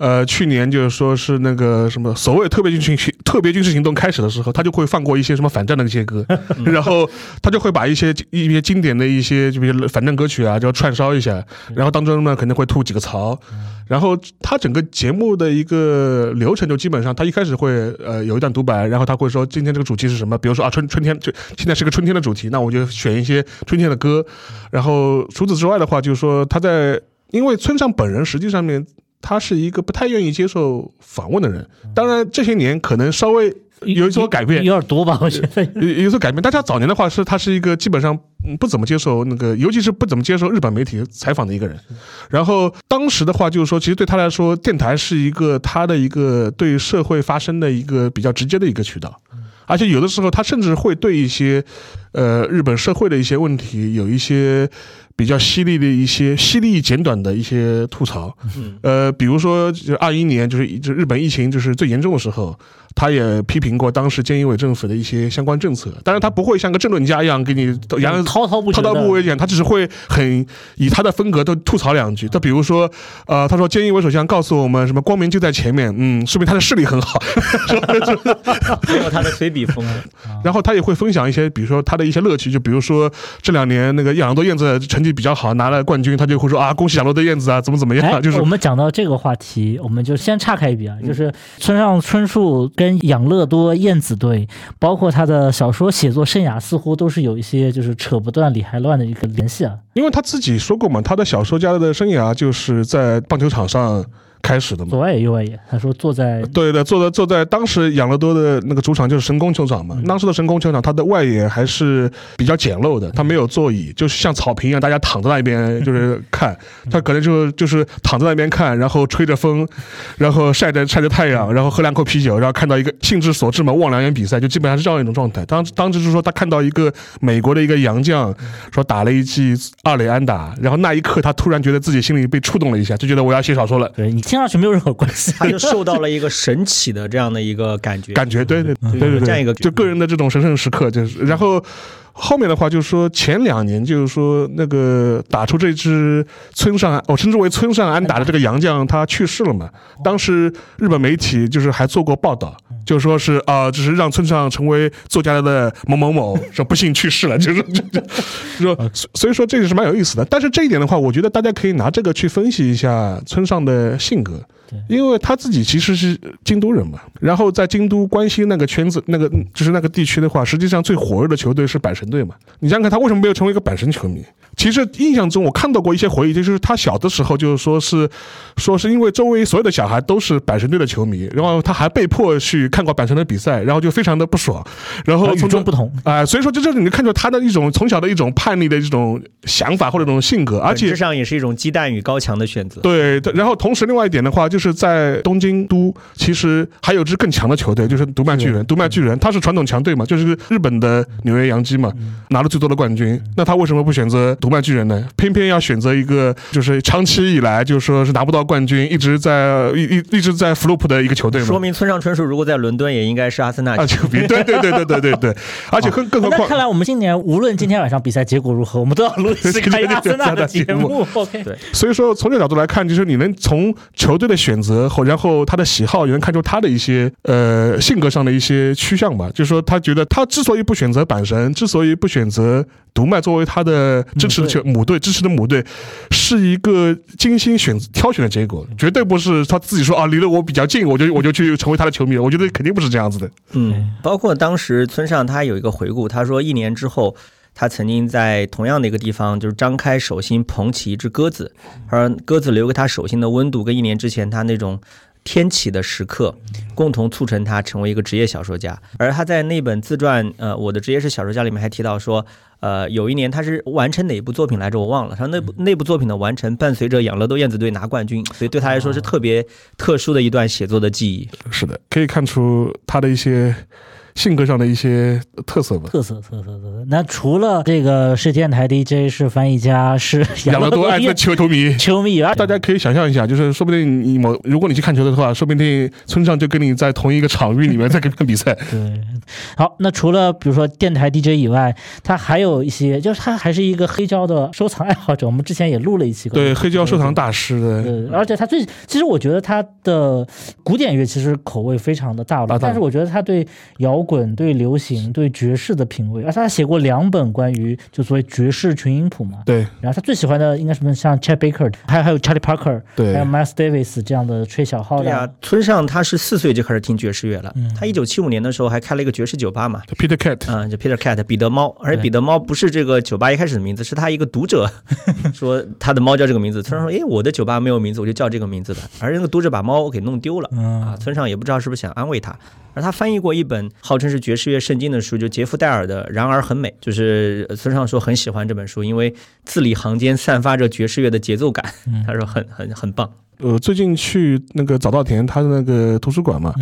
呃，去年就是说是那个什么所谓特别军事行特别军事行动开始的时候，他就会放过一些什么反战的那些歌，然后他就会把一些一些经典的一些就比如反战歌曲啊，就串烧一下，然后当中呢肯定会吐几个槽，然后他整个节目的一个流程就基本上，他一开始会呃有一段独白，然后他会说今天这个主题是什么，比如说啊春春天就现在是个春天的主题，那我就选一些春天的歌，然后除此之外的话，就是说他在因为村上本人实际上面。他是一个不太愿意接受访问的人，当然这些年可能稍微有所改变，有点多吧，我觉得有有所改变。大家早年的话是，他是一个基本上不怎么接受那个，尤其是不怎么接受日本媒体采访的一个人。然后当时的话就是说，其实对他来说，电台是一个他的一个对社会发生的一个比较直接的一个渠道，而且有的时候他甚至会对一些呃日本社会的一些问题有一些。比较犀利的一些犀利简短的一些吐槽，呃，比如说就二一年就是就日本疫情就是最严重的时候。他也批评过当时菅义伟政府的一些相关政策，当然他不会像个政论家一样给你扬滔滔不滔滔不绝讲，他只是会很以他的风格都吐槽两句。他比如说，呃，他说菅义伟首相告诉我们什么光明就在前面，嗯，说明他的视力很好，没有他的随笔风。然后他也会分享一些，比如说他的一些乐趣，就比如说这两年那个养乐多燕子成绩比较好，拿了冠军，他就会说啊，恭喜养乐多燕子啊，怎么怎么样。就是我们讲到这个话题，我们就先岔开一笔啊，就是村上春树。跟养乐多燕子队，包括他的小说写作生涯，似乎都是有一些就是扯不断理还乱的一个联系啊。因为他自己说过嘛，他的小说家的生涯就是在棒球场上。开始的嘛，左外野右外野，他说坐在对对，坐在坐在当时养乐多的那个主场就是神宫球场嘛。当时的神宫球场，它的外野还是比较简陋的，它没有座椅，就是像草坪一样，大家躺在那边 就是看。他可能就就是躺在那边看，然后吹着风，然后晒着晒着太阳，然后喝两口啤酒，然后看到一个兴致所致嘛，望两眼比赛，就基本上是这样一种状态。当当时就是说他看到一个美国的一个洋将说打了一记二垒安打，然后那一刻他突然觉得自己心里被触动了一下，就觉得我要写小说了。对你。听上去没有任何关系，他就受到了一个神奇的这样的一个感觉，感觉对对对对对，这样一个就个人的这种神圣时刻，就是然后。后面的话就是说，前两年就是说那个打出这支村上，我称之为村上安打的这个洋将，他去世了嘛。当时日本媒体就是还做过报道，就说是啊，就是让村上成为作家的某某某，说不幸去世了，就是 说，所以说这个是蛮有意思的。但是这一点的话，我觉得大家可以拿这个去分析一下村上的性格。因为他自己其实是京都人嘛，然后在京都关西那个圈子，那个就是那个地区的话，实际上最火热的球队是阪神队嘛。你想想看，他为什么没有成为一个阪神球迷？其实印象中我看到过一些回忆，就是他小的时候就是说是，说是因为周围所有的小孩都是阪神队的球迷，然后他还被迫去看过阪神的比赛，然后就非常的不爽。然后与众不同啊，所以说就这里你看出他的一种从小的一种叛逆的这种想法或者这种性格，而且上也是一种鸡蛋与高墙的选择。对，然后同时另外一点的话就。是在东京都，其实还有支更强的球队，就是独卖巨人。独卖巨人，他是传统强队嘛，就是日本的纽约洋基嘛，拿了最多的冠军。那他为什么不选择独卖巨人呢？偏偏要选择一个，就是长期以来就说是拿不到冠军，一直在一一一直在 flop 的一个球队嘛。说明村上春树如果在伦敦，也应该是阿森纳球迷。对对对对对对对，而且更更何况，看来我们今年无论今天晚上比赛结果如何，我们都要录一次 开阿森纳的节目。OK，对。所以说从这个角度来看，就是你能从球队的选择后，然后。他的喜好也能看出他的一些呃性格上的一些趋向吧，就是说他觉得他之所以不选择阪神，之所以不选择独麦作为他的支持的球母队，支持的母队，是一个精心选挑选的结果，绝对不是他自己说啊离得我比较近，我就我就去成为他的球迷了。我觉得肯定不是这样子的。嗯，包括当时村上他有一个回顾，他说一年之后。他曾经在同样的一个地方，就是张开手心捧起一只鸽子，而鸽子留给他手心的温度，跟一年之前他那种。天启的时刻，共同促成他成为一个职业小说家。而他在那本自传，呃，我的职业是小说家里面还提到说，呃，有一年他是完成哪部作品来着，我忘了。他那部那部作品的完成，伴随着养乐多燕子队拿冠军，所以对他来说是特别特殊的一段写作的记忆。是的，可以看出他的一些。性格上的一些特色吧，特色特色特色。那除了这个是电台 DJ，是翻译家，是 养乐多爱的球球迷，球迷啊，大家可以想象一下，就是说不定你某如果你去看球的话，说不定村上就跟你在同一个场域里面 在看比赛。对，好，那除了比如说电台 DJ 以外，他还有一些，就是他还是一个黑胶的收藏爱好者。我们之前也录了一期，对黑胶收藏大师的。对，而且他最，其实我觉得他的古典乐其实口味非常的大了，但是我觉得他对摇摇滚对流行对爵士的品味，而且他写过两本关于就所谓爵士群音谱嘛。对。然后他最喜欢的应该什么像 Chet Baker，还有还有 Charlie Parker，对，还有 Miles Davis 这样的吹小号的。对啊，村上他是四岁就开始听爵士乐了。嗯。他一九七五年的时候还开了一个爵士酒吧嘛。Peter Cat。嗯，就 Peter Cat 彼得猫，而且彼得猫不是这个酒吧一开始的名字，是他一个读者 说他的猫叫这个名字。村上说：“哎，我的酒吧没有名字，我就叫这个名字的。”而那个读者把猫给弄丢了。嗯。啊，村上也不知道是不是想安慰他。而他翻译过一本号称是爵士乐圣经的书，就杰夫戴尔的《然而很美》，就是村上说很喜欢这本书，因为字里行间散发着爵士乐的节奏感。他说很很很棒。呃，最近去那个早稻田他的那个图书馆嘛。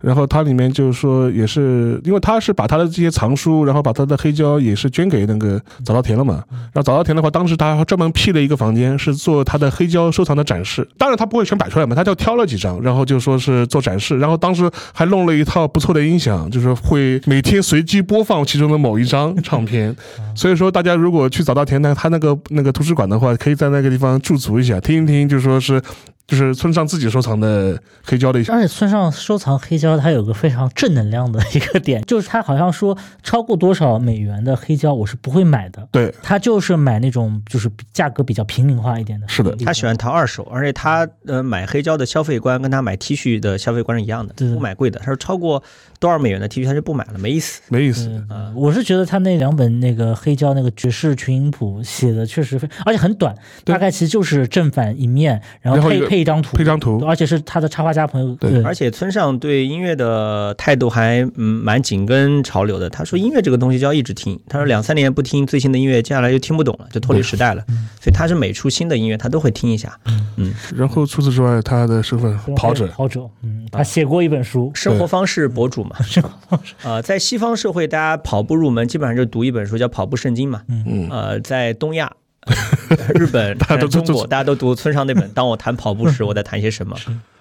然后它里面就是说，也是因为他是把他的这些藏书，然后把他的黑胶也是捐给那个早稻田了嘛。然后早稻田的话，当时他专门辟了一个房间，是做他的黑胶收藏的展示。当然他不会全摆出来嘛，他就挑了几张，然后就说是做展示。然后当时还弄了一套不错的音响，就是会每天随机播放其中的某一张唱片。所以说大家如果去早稻田那他那个那个图书馆的话，可以在那个地方驻足一下，听一听，就说是。就是村上自己收藏的黑胶的一些，而且村上收藏黑胶，它有个非常正能量的一个点，就是他好像说超过多少美元的黑胶我是不会买的，对他就是买那种就是价格比较平民化一点的。是的，他喜欢淘二手，而且他呃买黑胶的消费观跟他买 T 恤的消费观是一样的，不买贵的。他说超过多少美元的 T 恤他就不买了，没意思，没意思。啊，我是觉得他那两本那个黑胶那个爵士群音谱写的确实非，而且很短，大概其实就是正反一面，然后配配。一张图，配张图，而且是他的插画家朋友。对，而且村上对音乐的态度还嗯蛮紧跟潮流的。他说音乐这个东西就要一直听。他说两三年不听最新的音乐，接下来就听不懂了，就脱离时代了。所以他是每出新的音乐，他都会听一下。嗯，然后除此之外，他的身份跑者，跑者，嗯，他写过一本书，生活方式博主嘛。生活方式啊，在西方社会，大家跑步入门基本上就读一本书，叫《跑步圣经》嘛。嗯，呃，在东亚。日本、大家都中国，大家都读村上那本。当我谈跑步时，我在谈些什么？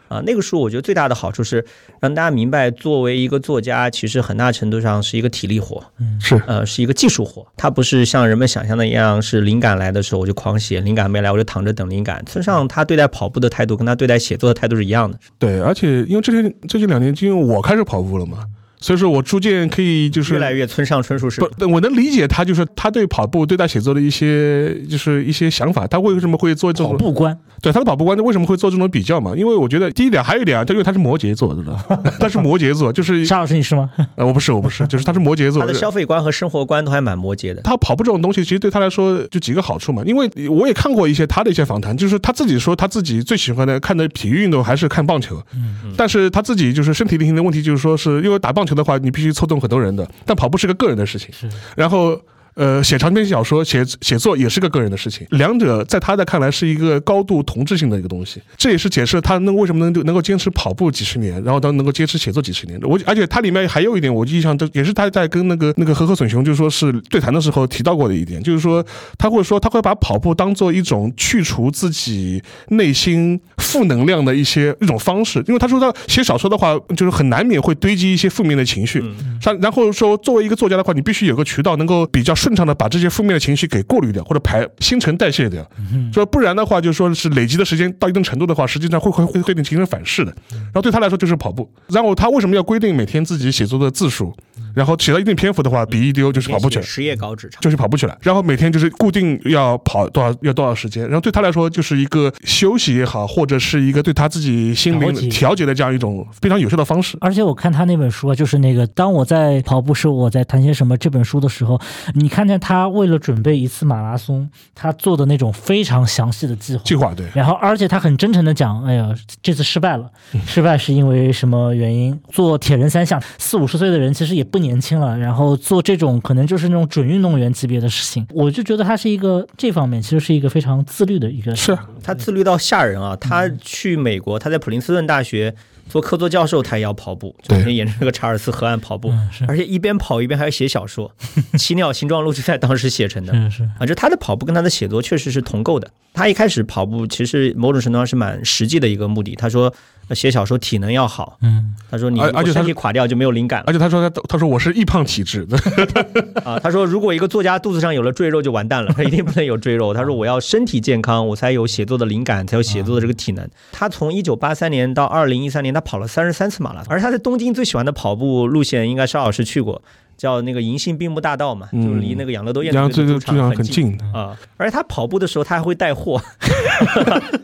啊，那个书我觉得最大的好处是让大家明白，作为一个作家，其实很大程度上是一个体力活，是呃，是一个技术活。它不是像人们想象的一样，是灵感来的时候我就狂写，灵感没来我就躺着等灵感。村上他对待跑步的态度，跟他对待写作的态度是一样的。对，而且因为最近最近两年，因为我开始跑步了嘛。所以说我逐渐可以就是越来越村上春树式。不，我能理解他就是他对跑步、对待写作的一些就是一些想法。他为什么会做这种跑步观？对他的跑步观为什么会做这种比较嘛？因为我觉得第一点，还有一点啊，他因为他是摩羯座，知 道他是摩羯座，就是沙老师你是吗？呃，我不是，我不是，就是他是摩羯座。他的消费观和生活观都还蛮摩羯的。他跑步这种东西，其实对他来说就几个好处嘛。因为我也看过一些他的一些访谈，就是他自己说他自己最喜欢的看的体育运动还是看棒球。嗯。但是他自己就是身体力行的问题，就是说是因为打棒球的话，你必须凑。动很多人的，但跑步是个个人的事情。是，然后。呃，写长篇小说、写写作也是个个人的事情，两者在他的看来是一个高度同质性的一个东西。这也是解释他能为什么能能够坚持跑步几十年，然后他能够坚持写作几十年。我而且他里面还有一点，我印象这也是他在跟那个那个和和隼雄就说是对谈的时候提到过的一点，就是说他会说他会把跑步当做一种去除自己内心负能量的一些一种方式，因为他说他写小说的话，就是很难免会堆积一些负面的情绪。像然后说作为一个作家的话，你必须有个渠道能够比较顺。顺畅的把这些负面的情绪给过滤掉，或者排新陈代谢掉，说不然的话，就说是累积的时间到一定程度的话，实际上会会会对你形成反噬的。然后对他来说就是跑步。然后他为什么要规定每天自己写作的字数？然后写到一定篇幅的话，笔一丢就是跑步去了。十页稿纸长，就是跑步去了，然后每天就是固定要跑多少要多少时间，然后对他来说就是一个休息也好，或者是一个对他自己心灵调节的这样一种非常有效的方式。而且我看他那本书啊，就是那个当我在跑步时，我在谈些什么这本书的时候，你看见他为了准备一次马拉松，他做的那种非常详细的计划。计划对，然后，而且他很真诚的讲，哎呀，这次失败了，嗯失败是因为什么原因？做铁人三项，四五十岁的人其实也不年轻了，然后做这种可能就是那种准运动员级别的事情，我就觉得他是一个这方面其实是一个非常自律的一个。是啊他自律到吓人啊！他去美国，他在普林斯顿大学做客座教授，他也要跑步，就每天沿着这个查尔斯河岸跑步，而且一边跑一边还要写小说，《奇鸟形状录》就在当时写成的。是是，啊，就他的跑步跟他的写作确实是同构的。他一开始跑步其实某种程度上是蛮实际的一个目的。他说呃写小说体能要好，嗯，他说你而而且他身体垮掉就没有灵感了而且他说他他说我是易胖体质，啊。他说如果一个作家肚子上有了赘肉就完蛋了，他一定不能有赘肉。他说我要身体健康，我才有写作的灵感，才有写作的这个体能。他从一九八三年到二零一三年，他跑了三十三次马拉松，而他在东京最喜欢的跑步路线应该邵老师去过。叫那个银杏并木大道嘛，就离那个养乐多燕子的主场很近的。啊、而且他跑步的时候，他还会带货。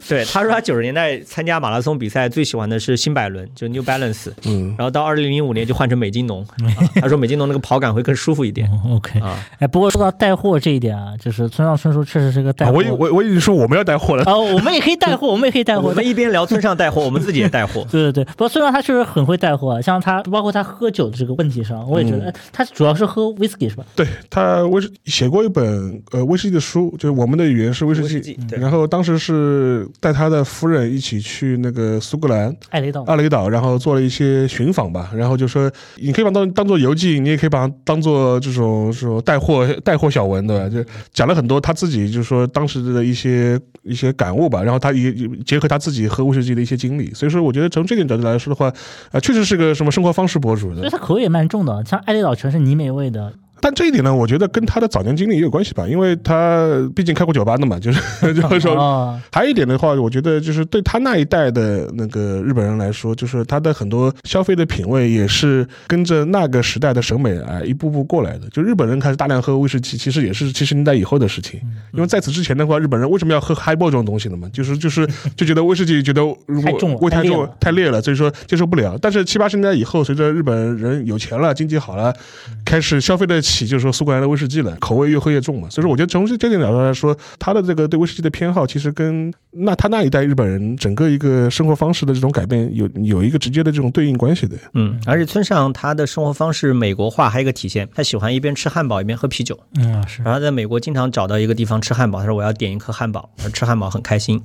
对，他说他九十年代参加马拉松比赛，最喜欢的是新百伦，就 New Balance。嗯，然后到二零零五年就换成美津浓、啊他说美津浓那个跑感会更舒服一点哦 OK，啊。哎，不过说到带货这一点啊，就是村上春树确实是个带货。啊我已我我已经说我们要带货了。哦，我们也可以带货，我们也可以带货。我们一边聊村上带货，我们自己也带货。对对对，不过村上他确实很会带货啊，像他包括他喝酒的这个问题上，我也觉得，哎，他主要是喝 whisky 是吧？对他威士写过一本呃威士忌的书，就是我们的语言是威士忌士忌。然后当时是带他的夫人一起去那个苏格兰艾雷岛。艾雷岛，然后做了一些寻访吧。然后就说你可以把它当当做游记，你也可以把它当做这种这种带货带货小文，对吧？就讲了很多他自己就是说当时的一些一些感悟吧。然后他也也结合他自己喝威士忌的一些经历，所以说我觉得从这点角度来说的话，啊、确实是个什么生活方式博主的。所以他口味也蛮重的，像艾雷岛全是泥煤味的，但这一点呢，我觉得跟他的早年经历也有关系吧，因为他毕竟开过酒吧的嘛，就是 就是说。哦，还有一点的话，我觉得就是对他那一代的那个日本人来说，就是他的很多消费的品味也是跟着那个时代的审美啊一步步过来的。就日本人开始大量喝威士忌，其实也是七十年代以后的事情。因为在此之前的话，日本人为什么要喝 highball 这种东西呢嘛？就是就是就觉得威士忌觉得如果太重了味太重太烈了太烈了，所以说接受不了。但是七八十年代以后，随着日本人有钱了，经济好了，开始消费得起，就是说苏格兰的威士忌了，口味越喝越重嘛。所以说，我觉得从这点角度来说，他的这个对威士忌的偏好，其实跟那他那一代日本人整个一个生活方式的这种改变有有一个直接的这种对应关系的。嗯，而且村上他的生活方式美国化还有一个体现，他喜欢一边吃汉堡一边喝啤酒。嗯啊是，然后在美国经常找到一个地方吃汉堡，他说我要点一颗汉堡，吃汉堡很开心，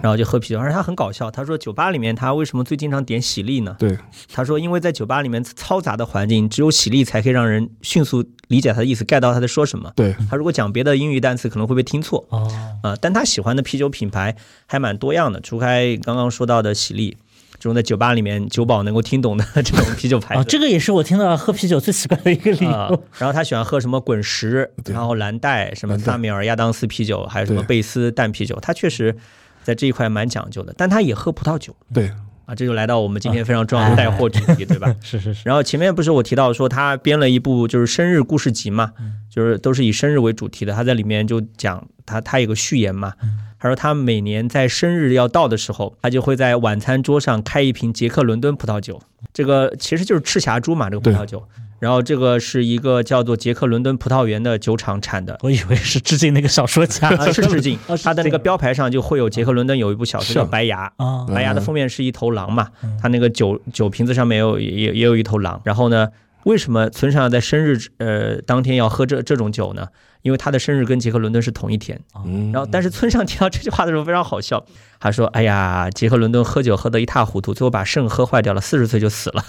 然后就喝啤酒。而且他很搞笑，他说酒吧里面他为什么最经常点喜力呢？对，他说因为在酒吧里面嘈杂的环境，只有喜力才可以让人迅速理解他的意思，get 到他在说什么。对，他如果讲别的英语单词，可能会被听错。哦，啊，但他喜欢的啤酒品牌还蛮多样的，除开刚刚说到的喜力，这种在酒吧里面酒保能够听懂的这种啤酒牌子。哦，这个也是我听到喝啤酒最奇怪的一个理啊由。，然后他喜欢喝什么滚石，然后蓝带，什么萨米尔亚当斯啤酒，还有什么贝斯淡啤酒，他确实在这一块蛮讲究的，但他也喝葡萄酒对，啊，这就来到我们今天非常重要的带货主题，对吧？是是是，然后前面不是我提到说他编了一部就是生日故事集嘛，就是都是以生日为主题的。他在里面就讲他他有个序言嘛，他说他每年在生日要到的时候，他就会在晚餐桌上开一瓶杰克伦敦葡萄酒，这个其实就是赤霞珠嘛，这个葡萄酒。然后这个是一个叫做杰克伦敦葡萄园的酒厂产的。我以为是致敬那个小说家，啊，是致敬 它的那个标牌上就会有杰克伦敦有一部小说叫《白牙》，啊，白牙的封面是一头狼嘛，它那个酒酒瓶子上面有也也有一头狼。然后呢，为什么村上在生日呃当天要喝这这种酒呢？因为他的生日跟杰克伦敦是同一天。嗯，然后，但是村上听到这句话的时候非常好笑，他说：“哎呀，杰克伦敦喝酒喝得一塌糊涂，最后把肾喝坏掉了，四十岁就死了。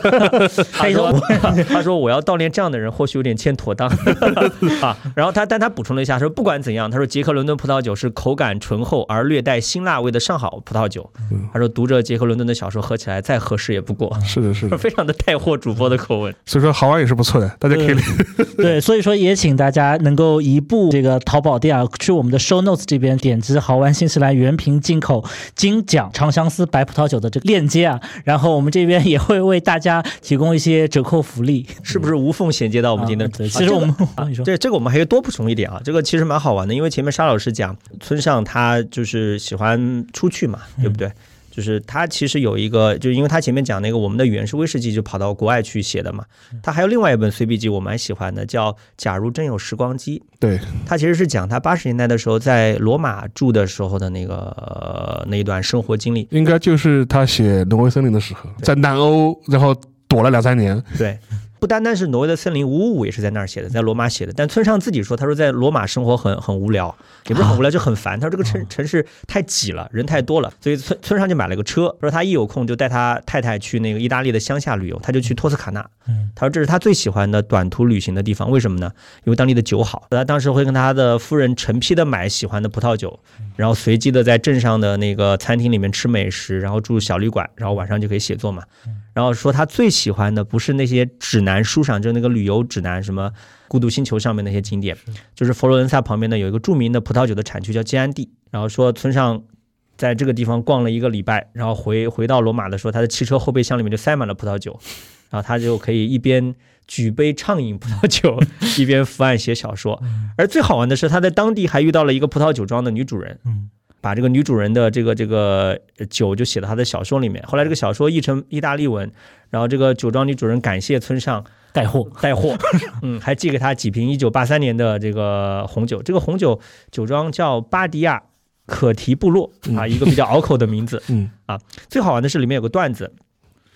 ”他说：“他说 我要悼念这样的人，或许有点欠妥当啊。”然后他，但他补充了一下说：“不管怎样，他说杰克伦敦葡萄酒是口感醇厚而略带辛辣味的上好葡萄酒。他说读着杰克伦敦的小说喝起来再合适也不过。”是的，是的，非常的带货主播的口吻，所以说好玩也是不错的，大家可以对，所以说也请大家能能够移步这个淘宝店啊，去我们的 show notes 这边点击豪玩新西兰原瓶进口金奖长相思白葡萄酒的这个链接啊，然后我们这边也会为大家提供一些折扣福利，是不是无缝衔接到我们今天的？对，其实我们 你说这这个我们还可以多补充一点啊，这个其实蛮好玩的，因为前面沙老师讲村上他就是喜欢出去嘛，对不对？就是他其实有一个，就因为他前面讲那个我们的语言是威士忌，就跑到国外去写的嘛。他还有另外一本随笔集，我蛮喜欢的，叫《假如真有时光机》。对，他其实是讲他八十年代的时候在罗马住的时候的那个那一段生活经历。应该就是他写《挪威森林》的时候，在南欧，然后躲了两三年。对。不单单是挪威的森林，五五五也是在那儿写的，在罗马写的。但村上自己说，他说在罗马生活很很无聊，也不是很无聊，就很烦。他说这个城城市太挤了，人太多了，所以村村上就买了个车。说他一有空就带他太太去那个意大利的乡下旅游，他就去托斯卡纳。他说这是他最喜欢的短途旅行的地方，为什么呢？因为当地的酒好。他当时会跟他的夫人成批的买喜欢的葡萄酒，然后随机的在镇上的那个餐厅里面吃美食，然后住小旅馆，然后晚上就可以写作嘛。然后说他最喜欢的不是那些指南书上，就那个旅游指南，什么孤独星球上面那些景点，就是佛罗伦萨旁边呢有一个著名的葡萄酒的产区叫基安蒂。然后说村上在这个地方逛了一个礼拜，然后回回到罗马的时候，他的汽车后备箱里面就塞满了葡萄酒，然后他就可以一边举杯畅饮葡萄酒，一边伏案写小说。而最好玩的是，他在当地还遇到了一个葡萄酒庄的女主人。把这个女主人的这个这个酒就写到他的小说里面。后来这个小说译成意大利文，然后这个酒庄女主人感谢村上带货带货，嗯，还寄给他几瓶一九八三年的这个红酒。这个红酒酒庄叫巴迪亚可提部落啊，一个比较拗口的名字。嗯啊，最好玩的是里面有个段子。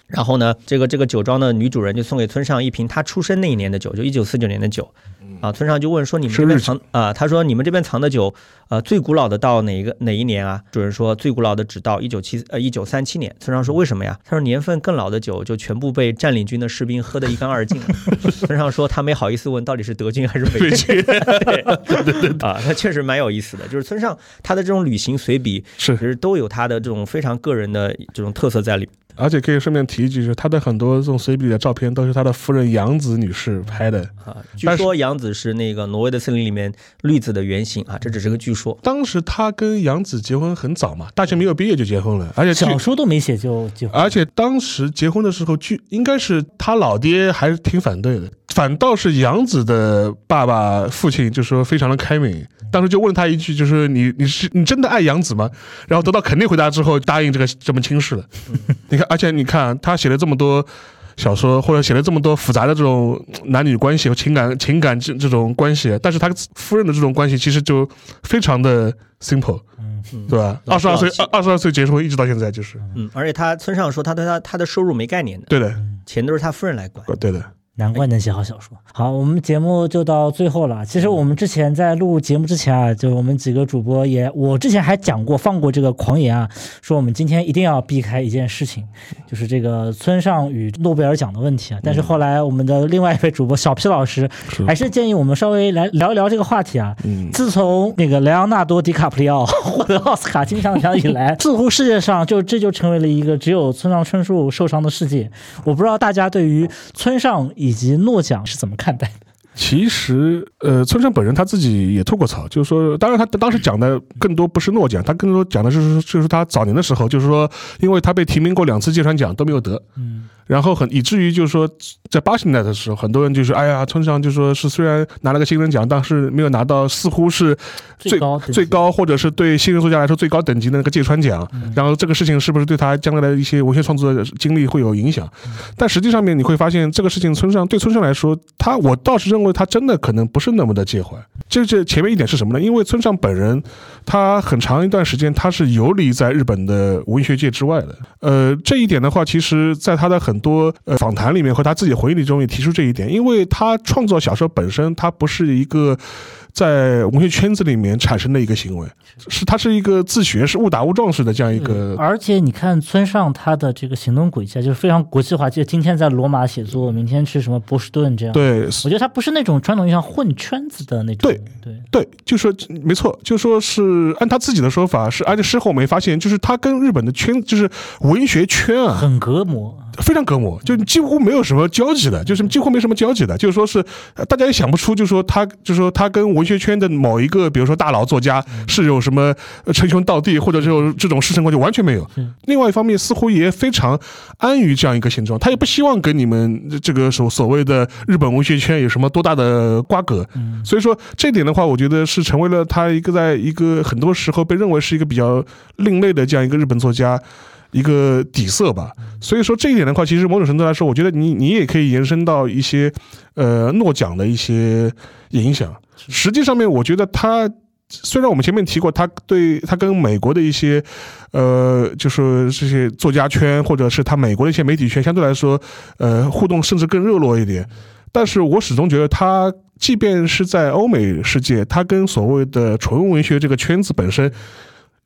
然后呢，这个这个酒庄的女主人就送给村上一瓶她出生那一年的酒，就一九四九年的酒。啊，村上就问说：“你们这边藏啊？”他说：“你们这边藏的酒，呃，最古老的到哪一个哪一年啊？”主人说：“最古老的只到一九七呃一九三七年。”村上说：“为什么呀？”他说：“年份更老的酒就全部被占领军的士兵喝得一干二净了。”村上说：“他没好意思问到底是德军还是美军。”啊，他确实蛮有意思的，就是村上他的这种旅行随笔，是其实都有他的这种非常个人的这种特色在里。而且可以顺便提一句，就是他的很多这种随笔的照片都是他的夫人杨子女士拍的啊。据说杨子是那个挪威的森林里面绿子的原型啊，这只是个据说。当时他跟杨子结婚很早嘛，大学没有毕业就结婚了，而且小说都没写就结婚。而且当时结婚的时候，据应该是他老爹还是挺反对的，反倒是杨子的爸爸父亲就说非常的开明。当时就问他一句，就是你你是你真的爱杨子吗？然后得到肯定回答之后，答应这个这门亲事了。你看。而且你看，他写了这么多小说，或者写了这么多复杂的这种男女关系和情感、情感这这种关系，但是他夫人的这种关系其实就非常的 simple，嗯，对吧？二十二岁，二二十二岁结婚，一直到现在就是，嗯，而且他村上说，他对他他的收入没概念的，对的，钱都是他夫人来管，对的。难怪能写好小说。好，我们节目就到最后了。其实我们之前在录节目之前啊，就我们几个主播也，我之前还讲过放过这个狂言啊，说我们今天一定要避开一件事情，就是这个村上与诺贝尔奖的问题啊。但是后来我们的另外一位主播小皮老师还是建议我们稍微来聊一聊这个话题啊。嗯。自从那个莱昂纳多·迪卡普里奥获得奥斯卡金像奖以来，似乎世界上就这就成为了一个只有村上春树受伤的世界。我不知道大家对于村上以以及诺奖是怎么看待的？其实，呃，村上本人他自己也吐过槽，就是说，当然他当时讲的更多不是诺奖，他更多讲的是就是他早年的时候，就是说，因为他被提名过两次芥川奖都没有得，嗯。然后很以至于就是说，在八十年代的时候，很多人就是哎呀，村上就说是虽然拿了个新人奖，但是没有拿到似乎是最高最高或者是对新人作家来说最高等级的那个芥川奖。然后这个事情是不是对他将来的一些文学创作的经历会有影响？但实际上面你会发现，这个事情村上对村上来说，他我倒是认为他真的可能不是那么的介怀。这这前面一点是什么呢？因为村上本人他很长一段时间他是游离在日本的文学界之外的。呃，这一点的话，其实在他的很多呃访谈里面和他自己回忆里中也提出这一点，因为他创作小说本身，他不是一个在文学圈子里面产生的一个行为，是他是一个自学，是误打误撞式的这样一个。而且你看村上他的这个行动轨迹就是非常国际化，就今天在罗马写作，明天去什么波士顿这样。对，我觉得他不是那种传统意义上混圈子的那种。对对对，就说没错，就说是按他自己的说法是，而且事后没发现，就是他跟日本的圈，就是文学圈啊，很隔膜。非常隔膜，就几乎没有什么交集的，就是几乎没什么交集的，就是说是大家也想不出，就是说他，就是说他跟文学圈的某一个，比如说大佬作家是有什么称兄道弟，或者这种这种师生关系，完全没有。另外一方面，似乎也非常安于这样一个现状，他也不希望跟你们这个所所谓的日本文学圈有什么多大的瓜葛。所以说这点的话，我觉得是成为了他一个在一个很多时候被认为是一个比较另类的这样一个日本作家。一个底色吧，所以说这一点的话，其实某种程度来说，我觉得你你也可以延伸到一些呃诺奖的一些影响。实际上面，我觉得他虽然我们前面提过，他对他跟美国的一些呃，就是这些作家圈或者是他美国的一些媒体圈相对来说，呃，互动甚至更热络一点，但是我始终觉得他即便是在欧美世界，他跟所谓的纯文学这个圈子本身。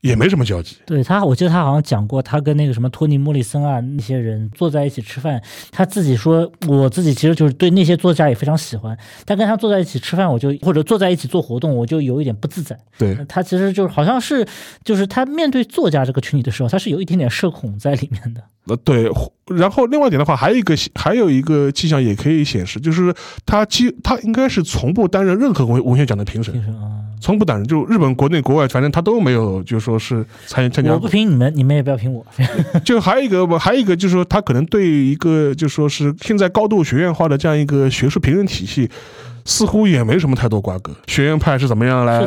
也没什么交集。对他，我记得他好像讲过，他跟那个什么托尼·莫里森啊那些人坐在一起吃饭，他自己说，我自己其实就是对那些作家也非常喜欢，但跟他坐在一起吃饭，我就或者坐在一起做活动，我就有一点不自在。对他其实就是好像是，就是他面对作家这个群体的时候，他是有一点点社恐在里面的。呃，对。然后另外一点的话，还有一个还有一个迹象也可以显示，就是他基他应该是从不担任任何文文学奖的评审。从不担任，就日本国内国外，反正他都没有，就说是参参加。我不评你们，你们也不要评我。就还有一个，还有一个就是说，他可能对一个就说是现在高度学院化的这样一个学术评论体系。似乎也没什么太多瓜葛。学院派是怎么样来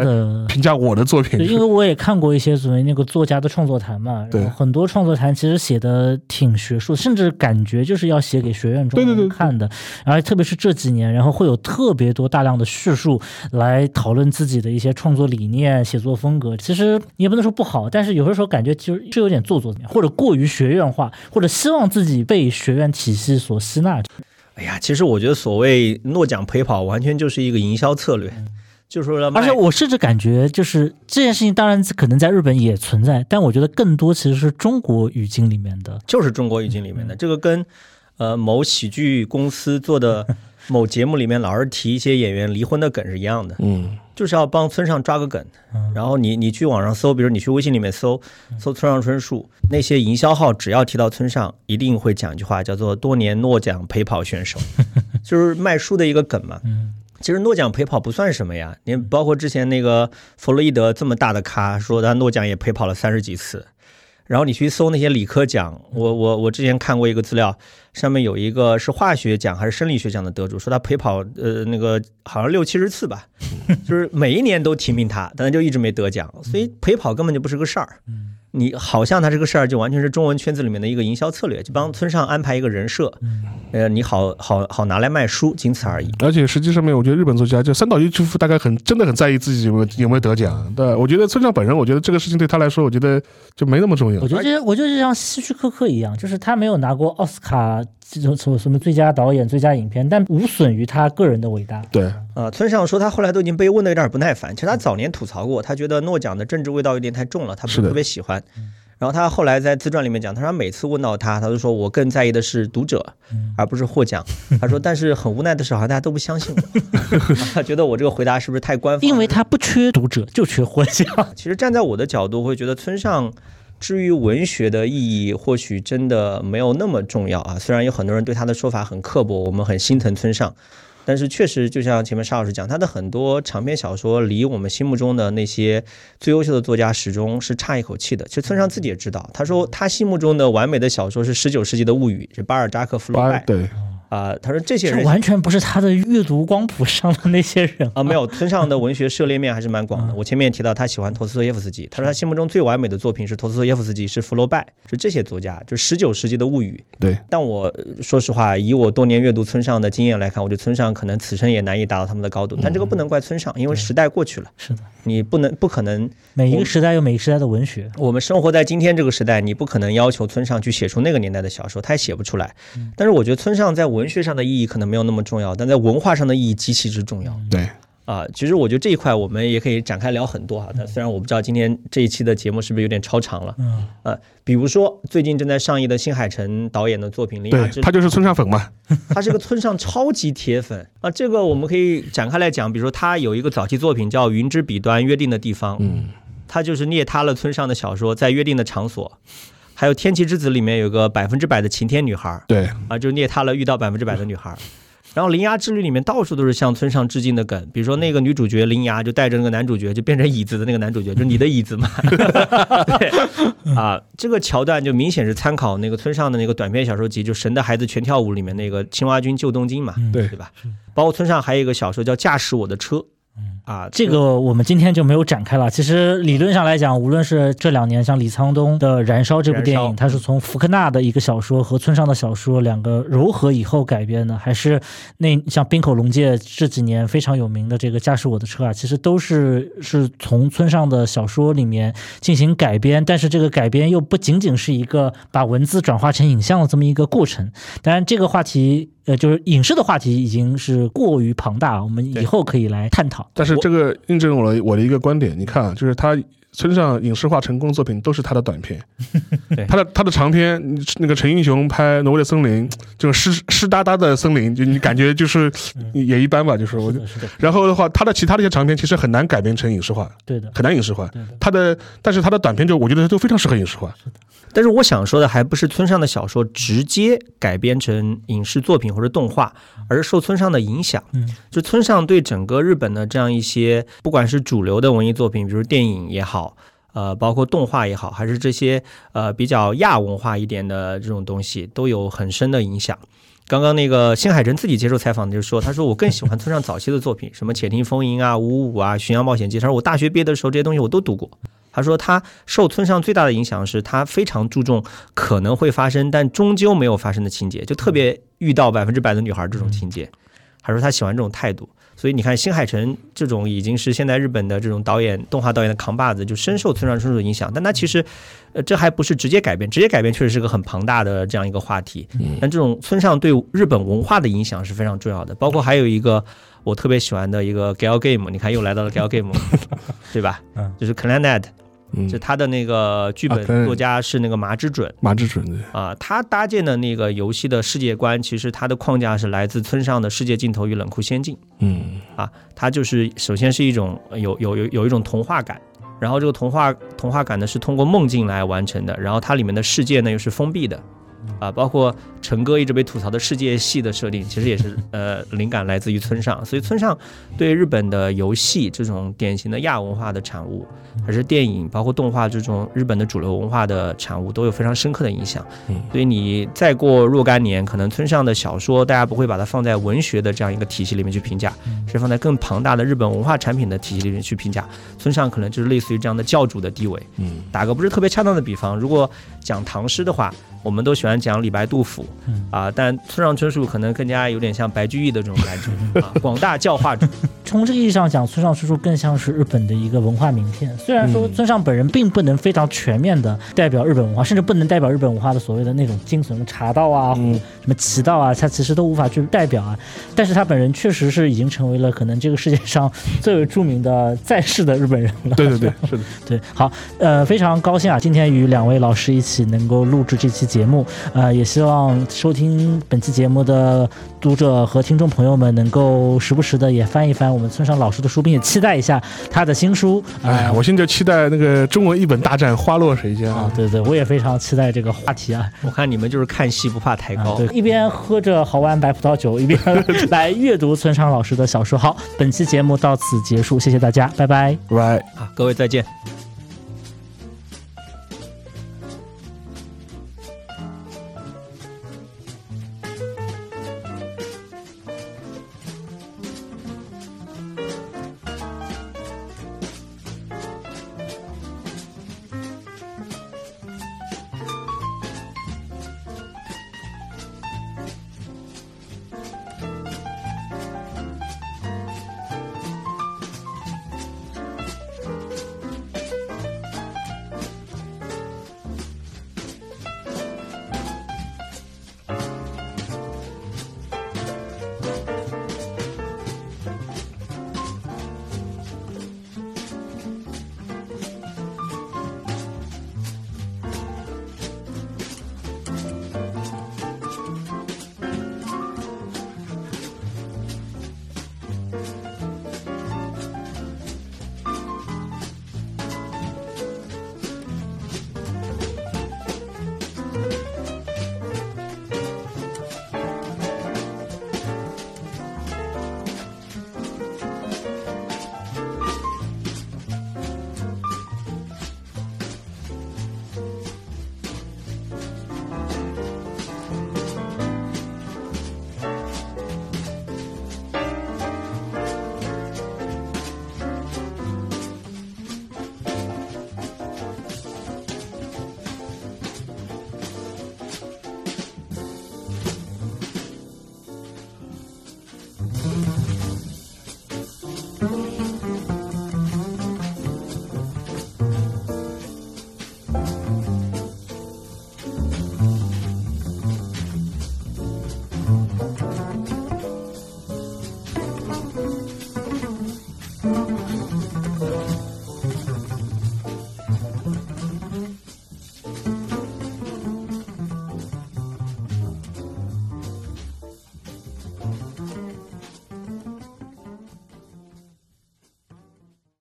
评价我的作品？因为我也看过一些所谓那个作家的创作谈嘛，对，很多创作谈其实写的挺学术，甚至感觉就是要写给学院中人看的。然后特别是这几年，然后会有特别多大量的叙述来讨论自己的一些创作理念、写作风格。其实你也不能说不好，但是有的时候感觉其实是有点做作，或者过于学院化，或者希望自己被学院体系所吸纳。哎呀，其实我觉得所谓诺奖陪跑，完全就是一个营销策略，就是说。而且我甚至感觉，就是这件事情，当然可能在日本也存在，但我觉得更多其实是中国语境里面的，就是中国语境里面的。这个跟呃某喜剧公司做的 某节目里面老是提一些演员离婚的梗是一样的。嗯。就是要帮村上抓个梗，然后你你去网上搜，比如你去微信里面搜搜村上春树，那些营销号只要提到村上，一定会讲一句话，叫做多年诺奖陪跑选手，就是卖书的一个梗嘛。其实诺奖陪跑不算什么呀，你包括之前那个弗洛伊德这么大的咖，说他诺奖也陪跑了三十几次。然后你去搜那些理科奖，我我我之前看过一个资料，上面有一个是化学奖还是生理学奖的得主，说他陪跑呃那个好像六七十次吧，就是每一年都提名他，但他就一直没得奖，所以陪跑根本就不是个事儿。你好像他这个事儿就完全是中文圈子里面的一个营销策略，就帮村上安排一个人设，呃，你好好好拿来卖书，仅此而已。而且实际上面，我觉得日本作家就三岛由纪夫大概很真的很在意自己有没有有没有得奖。对，我觉得村上本人，我觉得这个事情对他来说，我觉得就没那么重要。我觉得，我觉得就像希区柯克一样，就是他没有拿过奥斯卡。这种什么什么最佳导演、最佳影片，但无损于他个人的伟大。对，啊，村上说他后来都已经被问的有点不耐烦。其实他早年吐槽过，他觉得诺奖的政治味道有点太重了，他不是特别喜欢。然后他后来在自传里面讲，他说每次问到他，他都说我更在意的是读者，而不是获奖。他说，但是很无奈的是，好像大家都不相信我，他觉得我这个回答是不是太官方？因为他不缺读者，就缺获奖。其实站在我的角度，会觉得村上。至于文学的意义，或许真的没有那么重要啊。虽然有很多人对他的说法很刻薄，我们很心疼村上，但是确实就像前面沙老师讲，他的很多长篇小说离我们心目中的那些最优秀的作家始终是差一口气的。其实村上自己也知道，他说他心目中的完美的小说是十九世纪的物语，是巴尔扎克、福楼拜。对。啊，他说这些人完全不是他的阅读光谱上的那些人啊，没有村上的文学涉猎面还是蛮广的。我前面也提到他喜欢陀思妥耶夫斯基，他说他心目中最完美的作品是陀思妥耶夫斯基，是福楼拜，是这些作家，就十九世纪的物语。对，但我说实话，以我多年阅读村上的经验来看，我觉得村上可能此生也难以达到他们的高度。但这个不能怪村上，因为时代过去了。是的，你不能不可能每一个时代有每一个时代的文学。我们生活在今天这个时代，你不可能要求村上去写出那个年代的小说，他也写不出来。但是我觉得村上在文学上的意义。可能没有那么重要，但在文化上的意义极其之重要。对，啊，其实我觉得这一块我们也可以展开聊很多哈。但虽然我不知道今天这一期的节目是不是有点超长了，嗯，呃，比如说最近正在上映的新海诚导演的作品《铃芽之他》，就是村上粉嘛，他是个村上超级铁粉啊。这个我们可以展开来讲，比如说他有一个早期作品叫《云之彼端约定的地方》，嗯，他就是捏塌了村上的小说，在约定的场所。还有《天气之子》里面有个百分之百的晴天女孩对，啊，就是聂他了遇到百分之百的女孩。然后《铃芽之旅》里面到处都是向村上致敬的梗，比如说那个女主角铃芽就带着那个男主角就变成椅子的那个男主角，就是你的椅子嘛。对啊，这个桥段就明显是参考那个村上的那个短篇小说集，就《神的孩子全跳舞》里面那个青蛙君救东京嘛，嗯对对吧？包括村上还有一个小说叫《驾驶我的车》，啊，这个我们今天就没有展开了。其实理论上来讲，无论是这两年像李沧东的《燃烧》这部电影，它是从福克纳的一个小说和村上的小说两个糅合以后改编的，还是那像滨口龙介这几年非常有名的这个《驾驶我的车》啊，其实都是是从村上的小说里面进行改编，但是这个改编又不仅仅是一个把文字转化成影像的这么一个过程。当然，这个话题。呃，就是影视的话题已经是过于庞大，我们以后可以来探讨。但是这个印证了我的一个观点，你看啊，就是他村上影视化成功的作品都是他的短片，他的他的长篇，那个陈英雄拍《挪威的森林》，就是湿湿哒哒的森林，就你感觉就是也一般吧，就是我是。的，是的，然后的话，他的其他的一些长篇其实很难改编成影视化，对的，很难影视化。他的，但是他的短片就我觉得都非常适合影视化。但是我想说的还不是村上的小说直接改编成影视作品或者动画，而是受村上的影响。嗯，就村上对整个日本的这样一些，不管是主流的文艺作品，比如电影也好，呃，包括动画也好，还是这些呃比较亚文化一点的这种东西，都有很深的影响。刚刚那个新海诚自己接受采访的就说，他说我更喜欢村上早期的作品，什么《且听风吟》啊、《五五五》啊、《巡洋冒险记》。他说我大学毕业的时候这些东西我都读过。他说他受村上最大的影响是他非常注重可能会发生但终究没有发生的情节，就特别遇到百分之百的女孩这种情节。他说他喜欢这种态度。所以你看，新海诚这种已经是现在日本的这种导演、动画导演的扛把子，就深受村上春树的影响。但他其实，呃，这还不是直接改变，直接改变确实是个很庞大的这样一个话题。但这种村上对日本文化的影响是非常重要的。包括还有一个我特别喜欢的一个 Gal Game，你看又来到了 Gal Game，对吧？嗯，就是 Clannad，嗯。就，他的那个剧啊本作家是那个麻之准。麻之准对，啊，他搭建的那个游戏的世界观，其实它的框架是来自村上的《世界尽头与冷酷仙境》嗯。啊，它就是首先是一种呃有有有有一种童话感，然后这个童话童话感呢是通过梦境来完成的，然后它里面的世界呢又是封闭的，啊，包括陈哥一直被吐槽的世界系的设定，其实也是呃灵感来自于村上，所以村上对日本的游戏这种典型的亚文化的产物，还是电影包括动画这种日本的主流文化的产物，都有非常深刻的影响。嗯所以你再过若干年，可能村上的小说大家不会把它放在文学的这样一个体系里面去评价，是放在更庞大的日本文化产品的体系里面去评价。村上可能就是类似于这样的教主的地位。嗯打个不是特别恰当的比方，如果讲唐诗的话，我们都喜欢讲李白、杜甫嗯啊，但村上春树可能更加有点像白居易的这种感觉 啊，广大教化者。从这个意义上讲，村上春树更像是日本的一个文化名片。虽然说嗯村上本人并不能非常全面的代表日本文化，甚至不能代表日本文化的所谓的那种精神茶道啊，嗯什么棋道啊，他其实都无法去代表啊。但是他本人确实是已经成为了可能这个世界上 最为著名的在世的日本人了。对对对，是的，对，好，呃，非常高兴啊，今天与两位老师一起能够录制这期节目，呃，也希望收听本期节目的读者和听众朋友们能够时不时的也翻一翻我们村上老师的书，并且期待一下他的新书。哎，啊我现在就期待那个中文译本大战花落谁家啊，对对，我也非常期待这个话题啊。我看你们就是看戏不怕抬高。啊对，一边喝着好湾白葡萄酒，一边来阅读村上老师的小说。好，本期节目到此结束，谢谢大家，拜拜。，right。啊，各位再见。